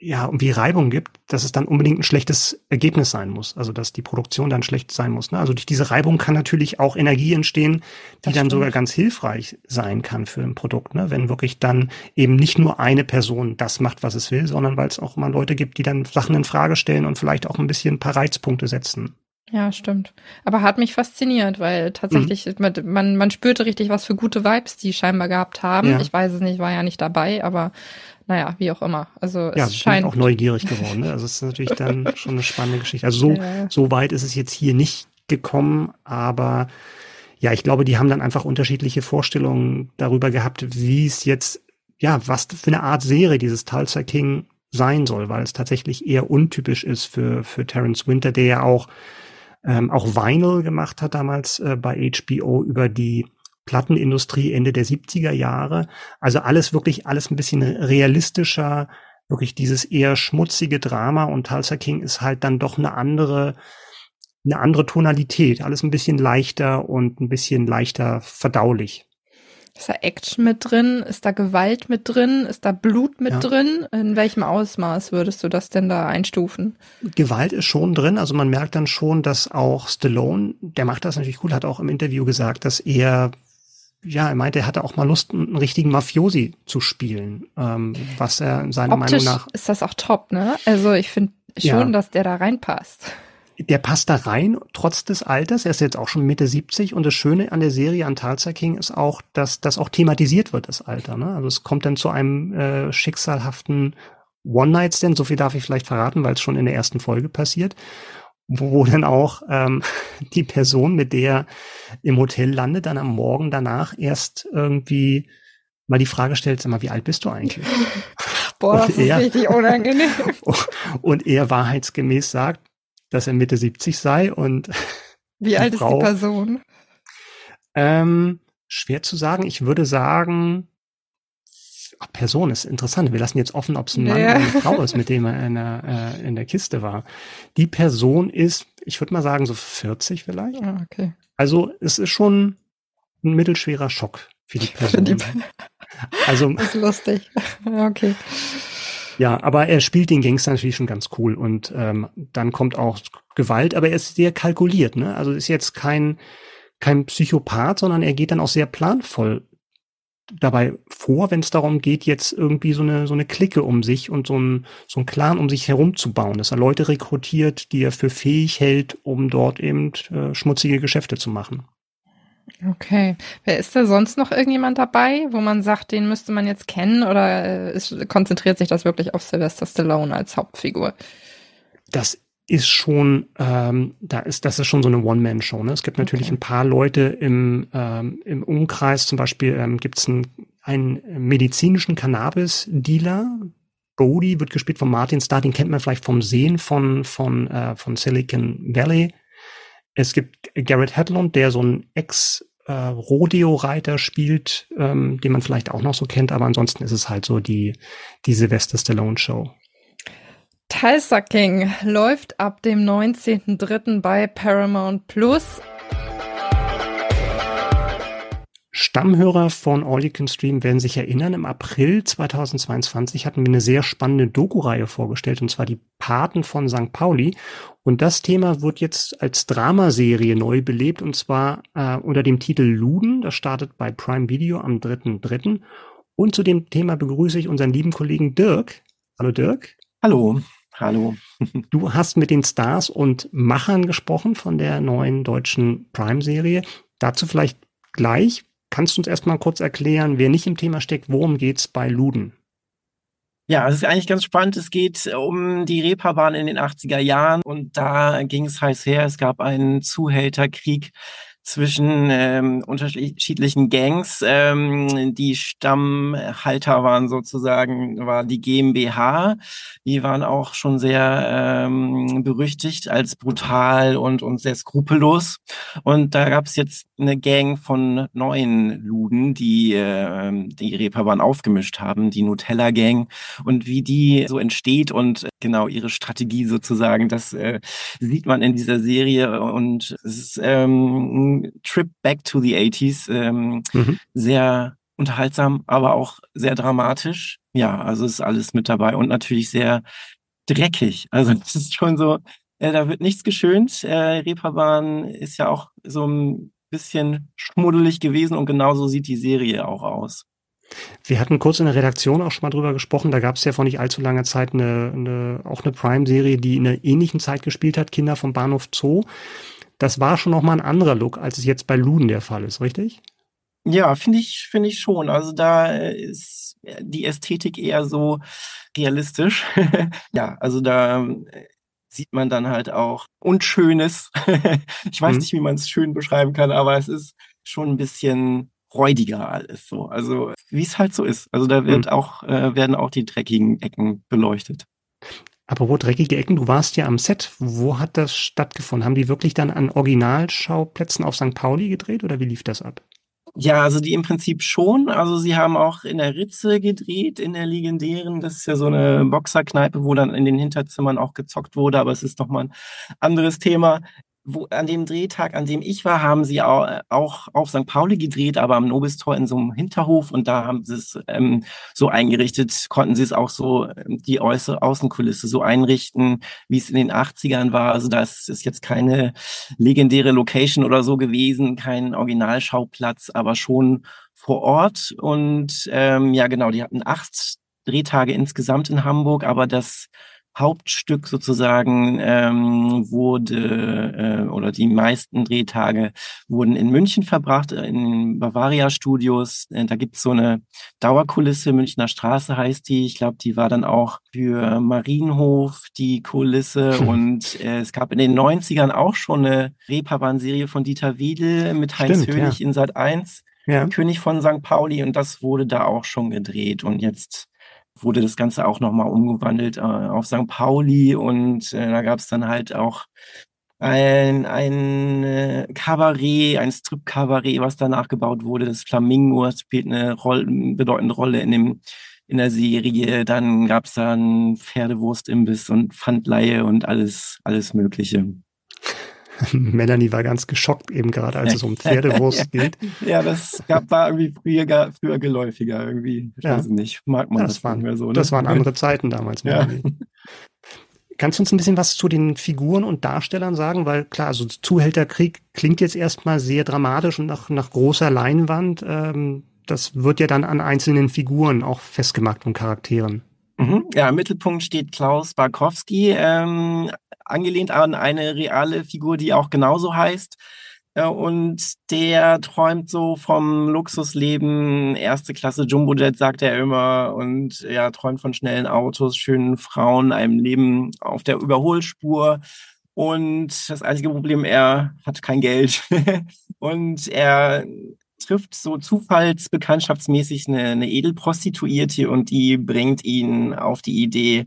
B: ja, irgendwie Reibung gibt, dass es dann unbedingt ein schlechtes Ergebnis sein muss. Also dass die Produktion dann schlecht sein muss. Ne? Also durch diese Reibung kann natürlich auch Energie entstehen, die das dann sogar ganz hilfreich sein kann für ein Produkt. Ne? Wenn wirklich dann eben nicht nur eine Person das macht, was es will, sondern weil es auch mal Leute gibt, die dann Sachen in Frage stellen und vielleicht auch ein bisschen ein paar Reizpunkte setzen.
C: Ja, stimmt. Aber hat mich fasziniert, weil tatsächlich mhm. man, man spürte richtig, was für gute Vibes die scheinbar gehabt haben. Ja. Ich weiß es nicht, war ja nicht dabei, aber naja, wie auch immer. Also es
B: ja,
C: scheint
B: auch neugierig geworden. Ne? Also es ist natürlich dann schon eine spannende Geschichte. Also so, ja. so weit ist es jetzt hier nicht gekommen, aber ja, ich glaube, die haben dann einfach unterschiedliche Vorstellungen darüber gehabt, wie es jetzt, ja, was für eine Art Serie dieses Tulsa King sein soll, weil es tatsächlich eher untypisch ist für, für Terence Winter, der ja auch, ähm, auch Vinyl gemacht hat damals äh, bei HBO über die Plattenindustrie Ende der 70er Jahre. Also alles wirklich, alles ein bisschen realistischer, wirklich dieses eher schmutzige Drama und Tulsa King ist halt dann doch eine andere, eine andere Tonalität, alles ein bisschen leichter und ein bisschen leichter verdaulich.
C: Ist da Action mit drin? Ist da Gewalt mit drin? Ist da Blut mit ja. drin? In welchem Ausmaß würdest du das denn da einstufen?
B: Gewalt ist schon drin. Also man merkt dann schon, dass auch Stallone, der macht das natürlich gut, hat auch im Interview gesagt, dass er ja, er meinte, er hatte auch mal Lust, einen richtigen Mafiosi zu spielen, ähm, was er seiner Optisch Meinung nach.
C: Ist das auch top, ne? Also ich finde schon, ja. dass der da reinpasst
B: der passt da rein, trotz des Alters. Er ist jetzt auch schon Mitte 70 und das Schöne an der Serie an Tulsa King ist auch, dass das auch thematisiert wird, das Alter. Ne? Also es kommt dann zu einem äh, schicksalhaften One-Night-Stand, so viel darf ich vielleicht verraten, weil es schon in der ersten Folge passiert, wo, wo dann auch ähm, die Person, mit der im Hotel landet, dann am Morgen danach erst irgendwie mal die Frage stellt, sag mal, wie alt bist du eigentlich?
C: Boah, das und ist er, richtig unangenehm.
B: Und er wahrheitsgemäß sagt, dass er Mitte 70 sei und
C: wie alt Frau, ist die Person?
B: Ähm, schwer zu sagen. Ich würde sagen, ach, Person ist interessant. Wir lassen jetzt offen, ob es ein Mann ja. oder eine Frau ist, mit dem er in der, äh, in der Kiste war. Die Person ist, ich würde mal sagen, so 40 vielleicht.
C: Ah, okay.
B: Also es ist schon ein mittelschwerer Schock für die Person. Für die
C: also, das ist lustig. okay.
B: Ja, aber er spielt den Gangster natürlich schon ganz cool und ähm, dann kommt auch Gewalt, aber er ist sehr kalkuliert, ne? Also ist jetzt kein kein Psychopath, sondern er geht dann auch sehr planvoll dabei vor, wenn es darum geht, jetzt irgendwie so eine so eine Clique um sich und so ein so ein Clan um sich herum zu bauen, dass er Leute rekrutiert, die er für fähig hält, um dort eben äh, schmutzige Geschäfte zu machen.
C: Okay. Wer ist da sonst noch irgendjemand dabei, wo man sagt, den müsste man jetzt kennen oder äh, ist, konzentriert sich das wirklich auf Sylvester Stallone als Hauptfigur?
B: Das ist schon, ähm, da ist, das ist schon so eine One-Man-Show. Ne? Es gibt natürlich okay. ein paar Leute im, ähm, im Umkreis, zum Beispiel ähm, gibt es einen, einen medizinischen Cannabis-Dealer, Bodie wird gespielt von Martin Starr, den kennt man vielleicht vom Sehen von, von, äh, von Silicon Valley. Es gibt Garrett Hedlund, der so ein Ex- äh, Rodeo-Reiter spielt, ähm, den man vielleicht auch noch so kennt, aber ansonsten ist es halt so die, die Sylvester Stallone Show.
C: Tulsa King läuft ab dem 19.03. bei Paramount Plus.
B: Stammhörer von All You Can Stream werden sich erinnern, im April 2022 hatten wir eine sehr spannende Doku-Reihe vorgestellt, und zwar die Paten von St. Pauli. Und das Thema wird jetzt als Dramaserie neu belebt, und zwar äh, unter dem Titel Luden. Das startet bei Prime Video am 3.3. Und zu dem Thema begrüße ich unseren lieben Kollegen Dirk. Hallo Dirk.
D: Hallo. Hallo.
B: Du hast mit den Stars und Machern gesprochen von der neuen deutschen Prime-Serie. Dazu vielleicht gleich. Kannst du uns erstmal kurz erklären, wer nicht im Thema steckt, worum geht's bei Luden?
D: Ja, es ist eigentlich ganz spannend. Es geht um die Reeperbahn in den 80er Jahren und da ging es heiß her. Es gab einen Zuhälterkrieg zwischen ähm, unterschiedlichen Gangs. Ähm, die Stammhalter waren sozusagen, war die GmbH. Die waren auch schon sehr ähm, berüchtigt als brutal und, und sehr skrupellos. Und da gab es jetzt eine Gang von neuen Luden, die äh, die Reeperbahn aufgemischt haben, die Nutella Gang. Und wie die so entsteht und genau ihre Strategie sozusagen, das äh, sieht man in dieser Serie. Und es ist ähm, Trip Back to the 80s. Ähm, mhm. Sehr unterhaltsam, aber auch sehr dramatisch. Ja, also ist alles mit dabei und natürlich sehr dreckig. Also es ist schon so, äh, da wird nichts geschönt. Äh, Reeperbahn ist ja auch so ein bisschen schmuddelig gewesen und genauso sieht die Serie auch aus.
B: Wir hatten kurz in der Redaktion auch schon mal drüber gesprochen. Da gab es ja vor nicht allzu langer Zeit eine, eine auch eine Prime-Serie, die in einer ähnlichen Zeit gespielt hat, Kinder vom Bahnhof Zoo das war schon nochmal ein anderer Look, als es jetzt bei Luden der Fall ist, richtig?
D: Ja, finde ich, finde ich schon. Also da ist die Ästhetik eher so realistisch. ja, also da äh, sieht man dann halt auch Unschönes. ich weiß mhm. nicht, wie man es schön beschreiben kann, aber es ist schon ein bisschen räudiger alles so. Also wie es halt so ist. Also da wird mhm. auch, äh, werden auch die dreckigen Ecken beleuchtet.
B: Apropos dreckige Ecken, du warst ja am Set. Wo hat das stattgefunden? Haben die wirklich dann an Originalschauplätzen auf St. Pauli gedreht oder wie lief das ab?
D: Ja, also die im Prinzip schon. Also sie haben auch in der Ritze gedreht, in der legendären. Das ist ja so eine Boxerkneipe, wo dann in den Hinterzimmern auch gezockt wurde, aber es ist nochmal ein anderes Thema. Wo, an dem Drehtag, an dem ich war, haben sie auch, auch auf St. Pauli gedreht, aber am Nobistor in so einem Hinterhof und da haben sie es ähm, so eingerichtet, konnten sie es auch so, ähm, die äußere Außenkulisse so einrichten, wie es in den 80ern war. Also das ist jetzt keine legendäre Location oder so gewesen, kein Originalschauplatz, aber schon vor Ort. Und ähm, ja, genau, die hatten acht Drehtage insgesamt in Hamburg, aber das Hauptstück sozusagen ähm, wurde äh, oder die meisten Drehtage wurden in München verbracht, in Bavaria Studios. Äh, da gibt's so eine Dauerkulisse, Münchner Straße heißt die. Ich glaube, die war dann auch für Marienhof die Kulisse. Hm. Und äh, es gab in den 90ern auch schon eine Reeperbahn-Serie von Dieter Wiedel mit Heinz Stimmt, Hönig ja. in Sat 1. Ja. König von St. Pauli und das wurde da auch schon gedreht und jetzt wurde das Ganze auch nochmal umgewandelt äh, auf St. Pauli und äh, da gab es dann halt auch ein, ein äh, Kabarett, ein Strip-Kabarett, was danach gebaut wurde. Das Flamingo spielt eine Rolle, bedeutende Rolle in dem in der Serie. Dann gab es dann Pferdewurstimbiss und Pfandleihe und alles, alles Mögliche.
B: Melanie war ganz geschockt eben gerade, als es um Pferdewurst geht.
D: Ja, das gab, war irgendwie früher, früher geläufiger irgendwie. Ich
B: ja.
D: weiß nicht, mag man das,
B: das waren, nicht mehr so. Ne? Das waren andere Zeiten damals. Melanie. Ja. Kannst du uns ein bisschen was zu den Figuren und Darstellern sagen? Weil klar, also Zuhälterkrieg klingt jetzt erstmal sehr dramatisch und nach, nach großer Leinwand. Ähm, das wird ja dann an einzelnen Figuren auch festgemacht und Charakteren.
D: Mhm. Ja, im Mittelpunkt steht Klaus Barkowski, ähm, angelehnt an eine reale Figur, die auch genauso heißt. Äh, und der träumt so vom Luxusleben, erste Klasse Jumbojet, sagt er immer, und ja, träumt von schnellen Autos, schönen Frauen, einem Leben auf der Überholspur. Und das einzige Problem, er hat kein Geld. und er trifft so zufallsbekanntschaftsmäßig eine, eine Edelprostituierte und die bringt ihn auf die Idee,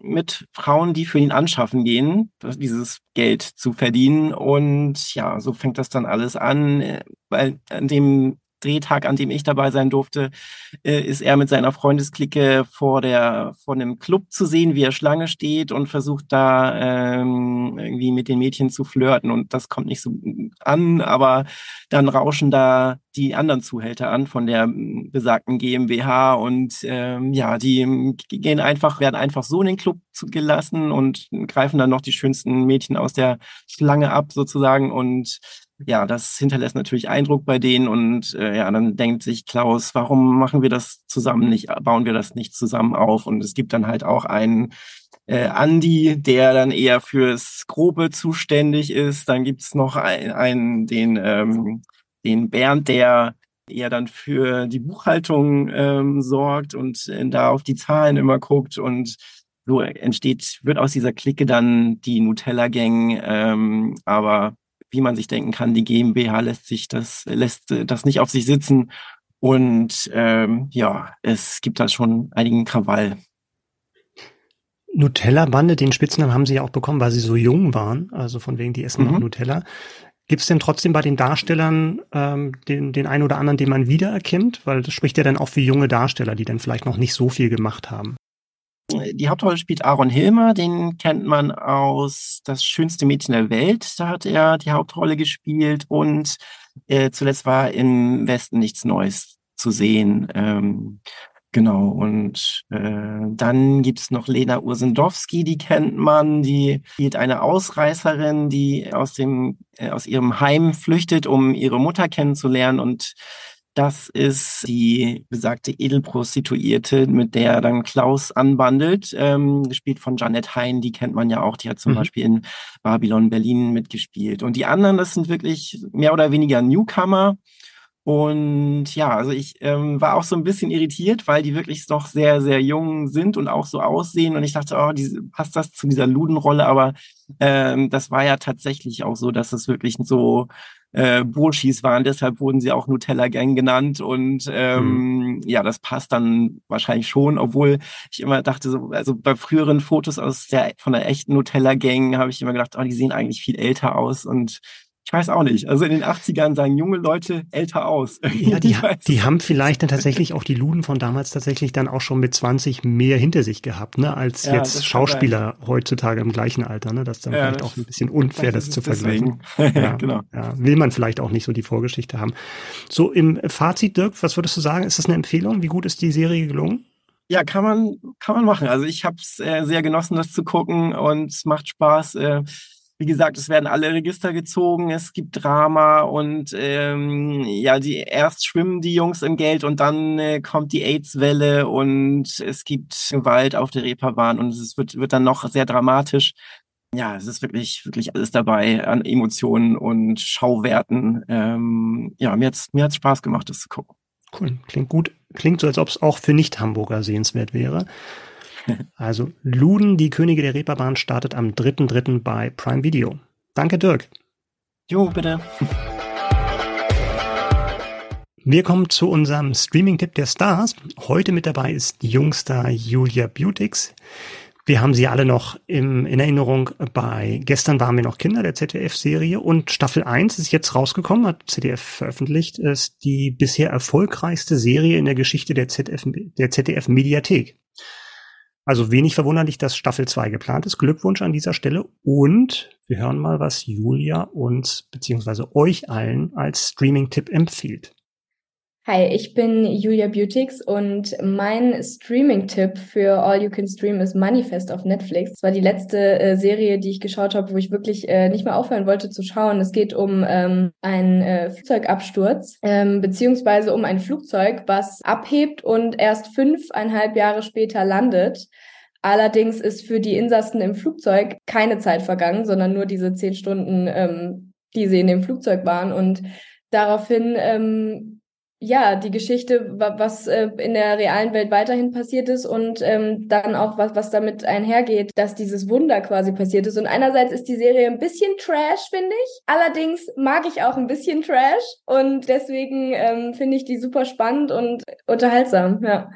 D: mit Frauen, die für ihn anschaffen gehen, dieses Geld zu verdienen. Und ja, so fängt das dann alles an, äh, weil an dem Drehtag, an dem ich dabei sein durfte, äh, ist er mit seiner Freundesklicke vor der vor einem Club zu sehen, wie er Schlange steht und versucht da ähm, irgendwie mit den Mädchen zu flirten. Und das kommt nicht so an, aber dann rauschen da die anderen Zuhälter an von der besagten GmbH und ähm, ja, die gehen einfach, werden einfach so in den Club gelassen und greifen dann noch die schönsten Mädchen aus der Schlange ab sozusagen. Und ja, das hinterlässt natürlich Eindruck bei denen und äh, ja, dann denkt sich Klaus, warum machen wir das zusammen nicht, bauen wir das nicht zusammen auf? Und es gibt dann halt auch einen äh, Andi, der dann eher fürs Grobe zuständig ist. Dann gibt's noch einen, einen den, ähm, den Bernd, der eher dann für die Buchhaltung ähm, sorgt und äh, da auf die Zahlen immer guckt und so entsteht, wird aus dieser Clique dann die Nutella-Gang, ähm, aber wie man sich denken kann, die GmbH lässt sich das, lässt äh, das nicht auf sich sitzen. Und ähm, ja, es gibt da schon einigen Krawall.
B: Nutella-Bande, den Spitznamen haben sie ja auch bekommen, weil sie so jung waren, also von wegen, die essen mhm. noch Nutella. Gibt es denn trotzdem bei den Darstellern ähm, den, den einen oder anderen, den man wiedererkennt? Weil das spricht ja dann auch für junge Darsteller, die dann vielleicht noch nicht so viel gemacht haben
D: die Hauptrolle spielt Aaron Hilmer, den kennt man aus Das schönste Mädchen der Welt. Da hat er die Hauptrolle gespielt und äh, zuletzt war im Westen nichts Neues zu sehen. Ähm, genau, und äh, dann gibt's noch Lena Ursendowski, die kennt man, die spielt eine Ausreißerin, die aus dem äh, aus ihrem Heim flüchtet, um ihre Mutter kennenzulernen und das ist die besagte Edelprostituierte, mit der dann Klaus anbandelt, ähm, gespielt von Janette Hein, die kennt man ja auch, die hat zum mhm. Beispiel in Babylon Berlin mitgespielt. Und die anderen, das sind wirklich mehr oder weniger Newcomer. Und ja, also ich ähm, war auch so ein bisschen irritiert, weil die wirklich noch sehr, sehr jung sind und auch so aussehen. Und ich dachte, oh, diese, passt das zu dieser Ludenrolle? Aber ähm, das war ja tatsächlich auch so, dass es wirklich so äh, Burschis waren, deshalb wurden sie auch Nutella Gang genannt und ähm, mhm. ja, das passt dann wahrscheinlich schon, obwohl ich immer dachte, so, also bei früheren Fotos aus der von der echten Nutella Gang habe ich immer gedacht, oh, die sehen eigentlich viel älter aus und ich weiß auch nicht. Also in den 80ern sagen junge Leute älter aus.
B: Ja, die, die haben vielleicht dann tatsächlich auch die Luden von damals tatsächlich dann auch schon mit 20 mehr hinter sich gehabt, ne, als ja, jetzt Schauspieler heutzutage im gleichen Alter, ne? Das ist dann ja, vielleicht das auch ein bisschen unfair, das, das zu vergleichen. ja, genau. Ja, will man vielleicht auch nicht so die Vorgeschichte haben. So im Fazit, Dirk, was würdest du sagen? Ist das eine Empfehlung? Wie gut ist die Serie gelungen?
D: Ja, kann man, kann man machen. Also ich habe es äh, sehr genossen, das zu gucken und es macht Spaß. Äh, wie gesagt, es werden alle Register gezogen, es gibt Drama und ähm, ja, die erst schwimmen die Jungs im Geld und dann äh, kommt die AIDS-Welle und es gibt Gewalt auf der Reeperbahn und es wird, wird dann noch sehr dramatisch. Ja, es ist wirklich, wirklich alles dabei an Emotionen und Schauwerten. Ähm, ja, mir hat's, mir hat's Spaß gemacht, das zu gucken.
B: Cool, klingt gut. Klingt so, als ob es auch für Nicht-Hamburger sehenswert wäre. Also Luden, die Könige der Reeperbahn, startet am 3.3. bei Prime Video. Danke, Dirk.
D: Jo, bitte.
B: Wir kommen zu unserem Streaming-Tipp der Stars. Heute mit dabei ist Jungstar Julia Beautix. Wir haben sie alle noch im, in Erinnerung bei Gestern waren wir noch Kinder, der ZDF-Serie. Und Staffel 1 ist jetzt rausgekommen, hat ZDF veröffentlicht, ist die bisher erfolgreichste Serie in der Geschichte der ZDF, der ZDF-Mediathek. Also wenig verwunderlich, dass Staffel 2 geplant ist. Glückwunsch an dieser Stelle. Und wir hören mal, was Julia uns beziehungsweise euch allen als Streaming-Tipp empfiehlt.
E: Hi, ich bin Julia Beautix und mein Streaming-Tipp für All You Can Stream ist Manifest auf Netflix. Das war die letzte äh, Serie, die ich geschaut habe, wo ich wirklich äh, nicht mehr aufhören wollte zu schauen. Es geht um ähm, einen äh, Flugzeugabsturz, ähm, beziehungsweise um ein Flugzeug, was abhebt und erst fünfeinhalb Jahre später landet. Allerdings ist für die Insassen im Flugzeug keine Zeit vergangen, sondern nur diese zehn Stunden, ähm, die sie in dem Flugzeug waren. Und daraufhin, ähm, ja, die Geschichte, was äh, in der realen Welt weiterhin passiert ist und ähm, dann auch was, was damit einhergeht, dass dieses Wunder quasi passiert ist. Und einerseits ist die Serie ein bisschen Trash, finde ich. Allerdings mag ich auch ein bisschen Trash und deswegen ähm, finde ich die super spannend und unterhaltsam, ja.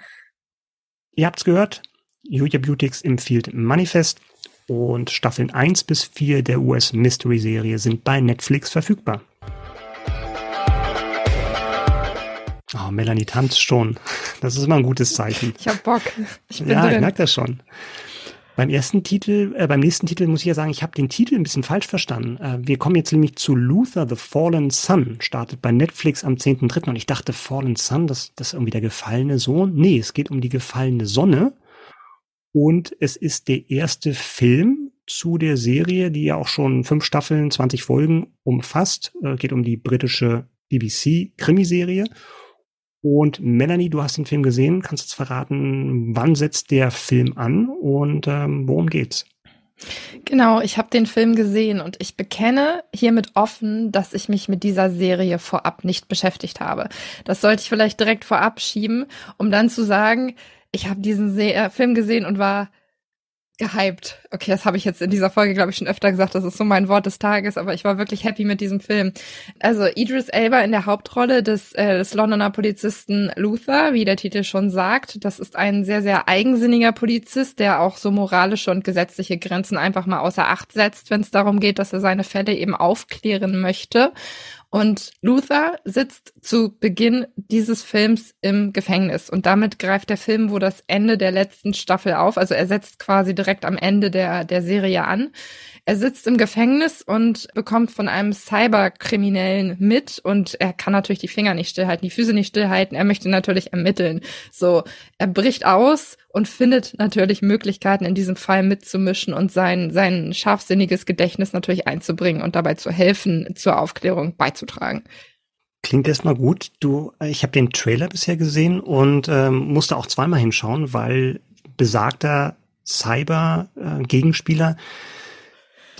B: Ihr habt's gehört, Julia Beautix empfiehlt Manifest und Staffeln 1 bis 4 der US Mystery Serie sind bei Netflix verfügbar. Oh, Melanie tanzt schon. Das ist immer ein gutes Zeichen.
C: Ich hab Bock.
B: Ich bin ja, drin. ich merke das schon. Beim ersten Titel, äh, beim nächsten Titel muss ich ja sagen, ich habe den Titel ein bisschen falsch verstanden. Äh, wir kommen jetzt nämlich zu Luther the Fallen Son, startet bei Netflix am 10.3. Und ich dachte, Fallen Son, das, das ist irgendwie der gefallene Sohn. Nee, es geht um die gefallene Sonne. Und es ist der erste Film zu der Serie, die ja auch schon fünf Staffeln, 20 Folgen umfasst. Äh, geht um die britische BBC-Krimiserie. Und Melanie, du hast den Film gesehen. Kannst du jetzt verraten, wann setzt der Film an und ähm, worum geht's?
C: Genau, ich habe den Film gesehen und ich bekenne hiermit offen, dass ich mich mit dieser Serie vorab nicht beschäftigt habe. Das sollte ich vielleicht direkt vorab schieben, um dann zu sagen, ich habe diesen Se äh, Film gesehen und war gehypt. Okay, das habe ich jetzt in dieser Folge, glaube ich, schon öfter gesagt. Das ist so mein Wort des Tages, aber ich war wirklich happy mit diesem Film. Also Idris Elba in der Hauptrolle des, äh, des Londoner Polizisten Luther, wie der Titel schon sagt. Das ist ein sehr, sehr eigensinniger Polizist, der auch so moralische und gesetzliche Grenzen einfach mal außer Acht setzt, wenn es darum geht, dass er seine Fälle eben aufklären möchte. Und Luther sitzt zu Beginn dieses Films im Gefängnis. Und damit greift der Film wo das Ende der letzten Staffel auf. Also er setzt quasi direkt am Ende der, der Serie an. Er sitzt im Gefängnis und bekommt von einem Cyberkriminellen mit und er kann natürlich die Finger nicht stillhalten, die Füße nicht stillhalten. Er möchte natürlich ermitteln. So, er bricht aus und findet natürlich Möglichkeiten, in diesem Fall mitzumischen und sein, sein scharfsinniges Gedächtnis natürlich einzubringen und dabei zu helfen, zur Aufklärung beizutragen.
B: Klingt erstmal gut. Du, ich habe den Trailer bisher gesehen und ähm, musste auch zweimal hinschauen, weil besagter Cyber-Gegenspieler äh,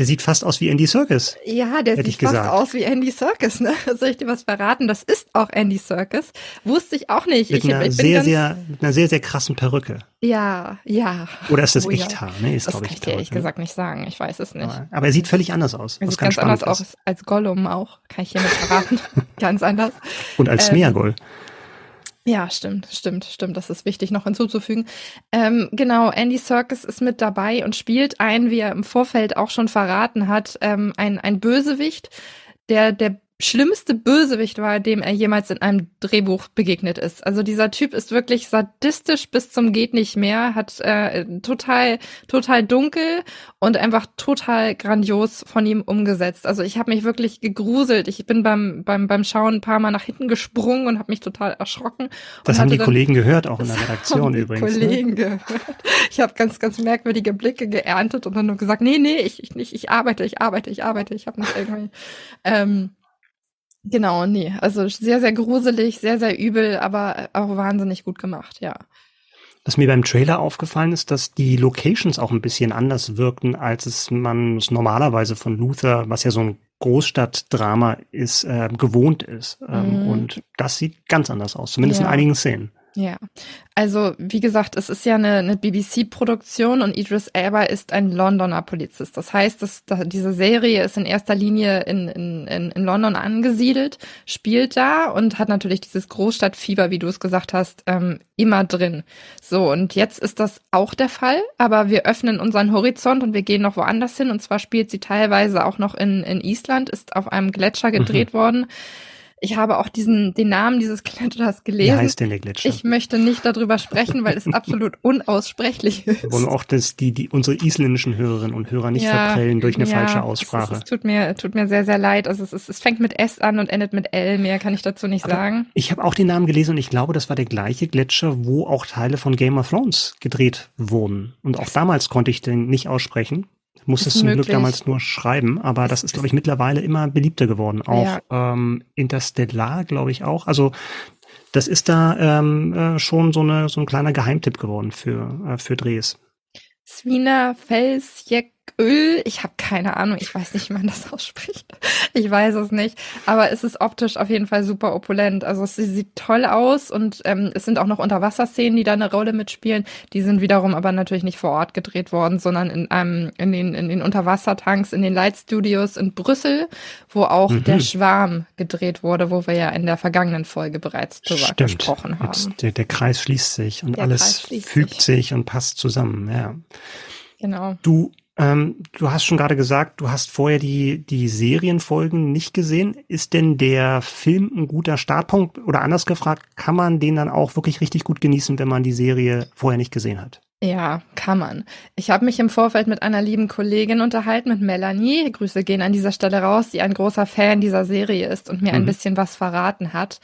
B: der sieht fast aus wie Andy Serkis.
C: Ja, der sieht fast aus wie Andy Serkis, ne? Soll ich dir was verraten? Das ist auch Andy Serkis. Wusste ich auch nicht.
B: Mit
C: ich,
B: einer
C: ich
B: sehr, sehr, mit einer sehr, sehr krassen Perücke.
C: Ja, ja.
B: Oder ist das oh, Echthaar, ja. ne? Ist,
C: das kann ich, dir ehrlich ne? gesagt nicht sagen. Ich weiß es nicht.
B: Aber, aber er sieht völlig anders aus.
C: Er sieht ganz anders aus als Gollum auch. Kann ich hiermit verraten. ganz anders.
B: Und als ähm, Smeagol.
C: Ja, stimmt, stimmt, stimmt. Das ist wichtig noch hinzuzufügen. Ähm, genau, Andy Serkis ist mit dabei und spielt ein, wie er im Vorfeld auch schon verraten hat, ähm, ein, ein Bösewicht, der, der schlimmste Bösewicht war, dem er jemals in einem Drehbuch begegnet ist. Also dieser Typ ist wirklich sadistisch bis zum geht nicht mehr, hat äh, total total dunkel und einfach total grandios von ihm umgesetzt. Also ich habe mich wirklich gegruselt. Ich bin beim beim beim Schauen ein paar Mal nach hinten gesprungen und habe mich total erschrocken.
B: Das haben die dann, Kollegen gehört, auch in der Redaktion übrigens.
C: Ne? Kollegen ne? gehört. Ich habe ganz ganz merkwürdige Blicke geerntet und dann nur gesagt, nee nee, ich ich nicht, ich arbeite, ich arbeite, ich arbeite, ich habe nicht irgendwie. Ähm, Genau, nee. Also sehr, sehr gruselig, sehr, sehr übel, aber auch wahnsinnig gut gemacht, ja.
B: Was mir beim Trailer aufgefallen ist, dass die Locations auch ein bisschen anders wirkten, als es man es normalerweise von Luther, was ja so ein Großstadtdrama ist, äh, gewohnt ist. Ähm, mm. Und das sieht ganz anders aus, zumindest ja. in einigen Szenen.
C: Ja, also wie gesagt, es ist ja eine, eine BBC-Produktion und Idris Elba ist ein Londoner Polizist. Das heißt, dass, dass diese Serie ist in erster Linie in, in, in London angesiedelt, spielt da und hat natürlich dieses Großstadtfieber, wie du es gesagt hast, ähm, immer drin. So, und jetzt ist das auch der Fall, aber wir öffnen unseren Horizont und wir gehen noch woanders hin. Und zwar spielt sie teilweise auch noch in, in Island, ist auf einem Gletscher gedreht mhm. worden. Ich habe auch diesen, den Namen dieses Gletschers gelesen.
B: Wie heißt denn der Gletscher?
C: Ich möchte nicht darüber sprechen, weil es absolut unaussprechlich ist.
B: Wir wollen auch, dass die, die unsere isländischen Hörerinnen und Hörer nicht ja, verprellen durch eine ja, falsche Aussprache.
C: Es, es, tut mir, tut mir sehr, sehr leid. Also es, ist, es fängt mit S an und endet mit L. Mehr kann ich dazu nicht Aber sagen.
B: Ich habe auch den Namen gelesen und ich glaube, das war der gleiche Gletscher, wo auch Teile von Game of Thrones gedreht wurden. Und auch damals konnte ich den nicht aussprechen musste es zum möglich. Glück damals nur schreiben, aber das ist, glaube ich, mittlerweile immer beliebter geworden. Auch ja. ähm, Interstellar, glaube ich auch. Also das ist da ähm, äh, schon so, eine, so ein kleiner Geheimtipp geworden für, äh, für Drehs.
C: Swina Felsjek Öl. Ich habe keine Ahnung, ich weiß nicht, wie man das ausspricht. Ich weiß es nicht. Aber es ist optisch auf jeden Fall super opulent. Also es sieht toll aus und ähm, es sind auch noch Unterwasserszenen, die da eine Rolle mitspielen. Die sind wiederum aber natürlich nicht vor Ort gedreht worden, sondern in einem, in den, in den Unterwassertanks, in den Light Studios in Brüssel, wo auch mhm. der Schwarm gedreht wurde, wo wir ja in der vergangenen Folge bereits drüber Stimmt. gesprochen haben.
B: Der, der, Kreis schließt sich und der alles fügt sich. sich und passt zusammen, ja.
C: Genau.
B: Du ähm, du hast schon gerade gesagt, du hast vorher die, die Serienfolgen nicht gesehen. Ist denn der Film ein guter Startpunkt? Oder anders gefragt, kann man den dann auch wirklich richtig gut genießen, wenn man die Serie vorher nicht gesehen hat?
C: Ja, kann man. Ich habe mich im Vorfeld mit einer lieben Kollegin unterhalten, mit Melanie. Grüße gehen an dieser Stelle raus, die ein großer Fan dieser Serie ist und mir mhm. ein bisschen was verraten hat.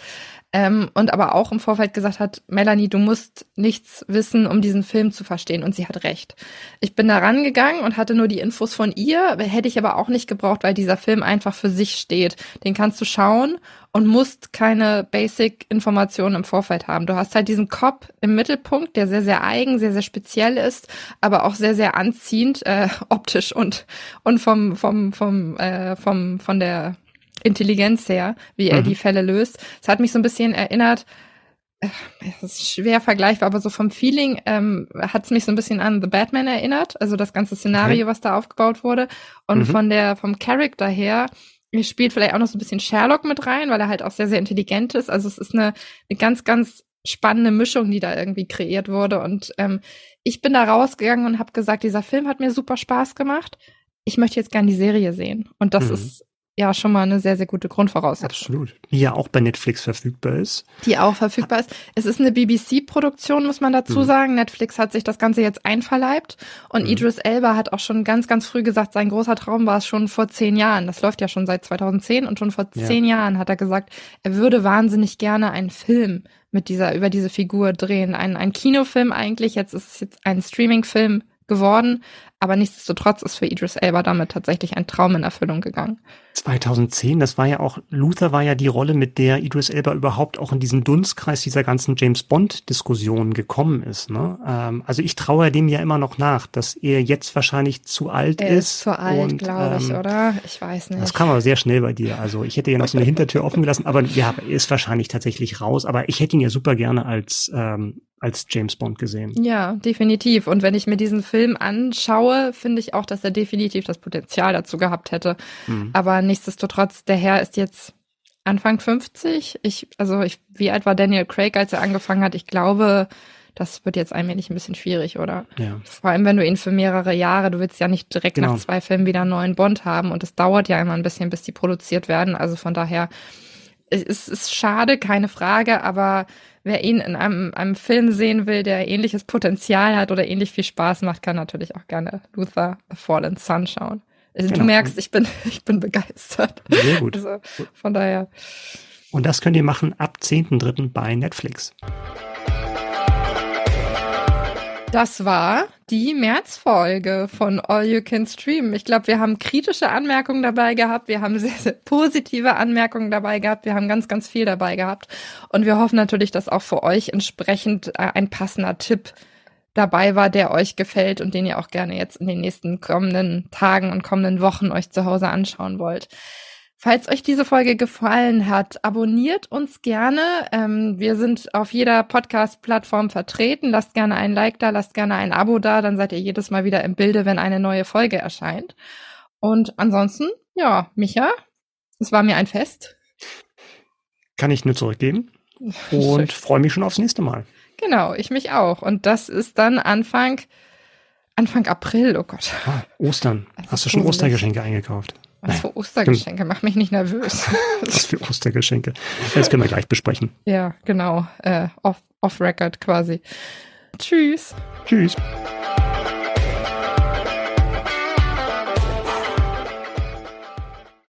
C: Ähm, und aber auch im Vorfeld gesagt hat, Melanie, du musst nichts wissen, um diesen Film zu verstehen. Und sie hat recht. Ich bin da rangegangen und hatte nur die Infos von ihr, hätte ich aber auch nicht gebraucht, weil dieser Film einfach für sich steht. Den kannst du schauen und musst keine Basic-Informationen im Vorfeld haben. Du hast halt diesen Cop im Mittelpunkt, der sehr, sehr eigen, sehr, sehr speziell ist, aber auch sehr, sehr anziehend, äh, optisch und, und vom, vom, vom, äh, vom, von der Intelligenz her, wie er mhm. die Fälle löst. Es hat mich so ein bisschen erinnert, äh, es ist schwer vergleichbar, aber so vom Feeling ähm, hat es mich so ein bisschen an The Batman erinnert, also das ganze Szenario, okay. was da aufgebaut wurde. Und mhm. von der, vom Charakter her spielt vielleicht auch noch so ein bisschen Sherlock mit rein, weil er halt auch sehr, sehr intelligent ist. Also es ist eine, eine ganz, ganz spannende Mischung, die da irgendwie kreiert wurde. Und ähm, ich bin da rausgegangen und habe gesagt, dieser Film hat mir super Spaß gemacht. Ich möchte jetzt gerne die Serie sehen. Und das mhm. ist ja schon mal eine sehr, sehr gute Grundvoraussetzung.
B: Absolut. Die ja auch bei Netflix verfügbar ist.
C: Die auch verfügbar ist. Es ist eine BBC-Produktion, muss man dazu mhm. sagen. Netflix hat sich das Ganze jetzt einverleibt. Und mhm. Idris Elba hat auch schon ganz, ganz früh gesagt, sein großer Traum war es schon vor zehn Jahren. Das läuft ja schon seit 2010 und schon vor ja. zehn Jahren hat er gesagt, er würde wahnsinnig gerne einen Film mit dieser, über diese Figur drehen. Ein, ein Kinofilm eigentlich. Jetzt ist es jetzt ein Streaming-Film geworden. Aber nichtsdestotrotz ist für Idris Elba damit tatsächlich ein Traum in Erfüllung gegangen.
B: 2010, das war ja auch, Luther war ja die Rolle, mit der Idris Elba überhaupt auch in diesen Dunstkreis dieser ganzen James Bond-Diskussion gekommen ist. Ne? Ähm, also ich traue dem ja immer noch nach, dass er jetzt wahrscheinlich zu alt
C: er ist. ist zu alt, glaube ich, ähm, oder? Ich weiß nicht.
B: Das kam aber sehr schnell bei dir. Also ich hätte ja noch so eine Hintertür offen gelassen, aber ja, er ist wahrscheinlich tatsächlich raus. Aber ich hätte ihn ja super gerne als ähm, als James Bond gesehen.
C: Ja, definitiv. Und wenn ich mir diesen Film anschaue, finde ich auch, dass er definitiv das Potenzial dazu gehabt hätte. Mhm. Aber nichtsdestotrotz, der Herr ist jetzt Anfang 50. Ich, also ich, wie alt war Daniel Craig, als er angefangen hat? Ich glaube, das wird jetzt allmählich ein bisschen schwierig, oder?
B: Ja.
C: Vor allem, wenn du ihn für mehrere Jahre, du willst ja nicht direkt
B: Genau.
C: nach zwei Filmen wieder einen neuen Bond haben und es dauert ja immer ein bisschen, bis die produziert werden. Also von daher, es ist, schade, keine Frage, aber wer ihn in einem, einem Film sehen will, der ähnliches Potenzial hat oder ähnlich viel Spaß macht, kann natürlich auch gerne Luther, The Fallen Sun schauen. Also
B: Genau.
C: Du merkst, ich bin, ich bin begeistert.
B: Sehr gut.
C: Also von daher.
B: Und das könnt ihr machen ab 10.3. bei Netflix.
C: Das war die Märzfolge von All You Can Stream. Ich glaube, wir haben kritische Anmerkungen dabei gehabt. Wir haben sehr, sehr positive Anmerkungen dabei gehabt. Wir haben ganz, ganz viel dabei gehabt. Und wir hoffen natürlich, dass auch für euch entsprechend äh, ein passender Tipp dabei war, der euch gefällt und den ihr auch gerne jetzt in den nächsten kommenden Tagen und kommenden Wochen euch zu Hause anschauen wollt. Falls euch diese Folge gefallen hat, abonniert uns gerne. Ähm, wir sind auf jeder Podcast-Plattform vertreten. Lasst gerne ein Like da, lasst gerne ein Abo da, dann seid ihr jedes Mal wieder im Bilde, wenn eine neue Folge erscheint. Und ansonsten, ja, Micha, es war mir ein Fest.
B: Kann ich nur zurückgeben und freue mich schon aufs nächste Mal.
C: Genau, ich mich auch. Und das ist dann Anfang, Anfang April, oh Gott.
B: Ah, Ostern. Hast du schon. Ostergeschenke eingekauft?
C: Was für Ostergeschenke, mach mich nicht nervös.
B: Was für Ostergeschenke? Das können wir gleich besprechen.
C: ja, genau, äh, off, off record quasi. Tschüss.
B: Tschüss.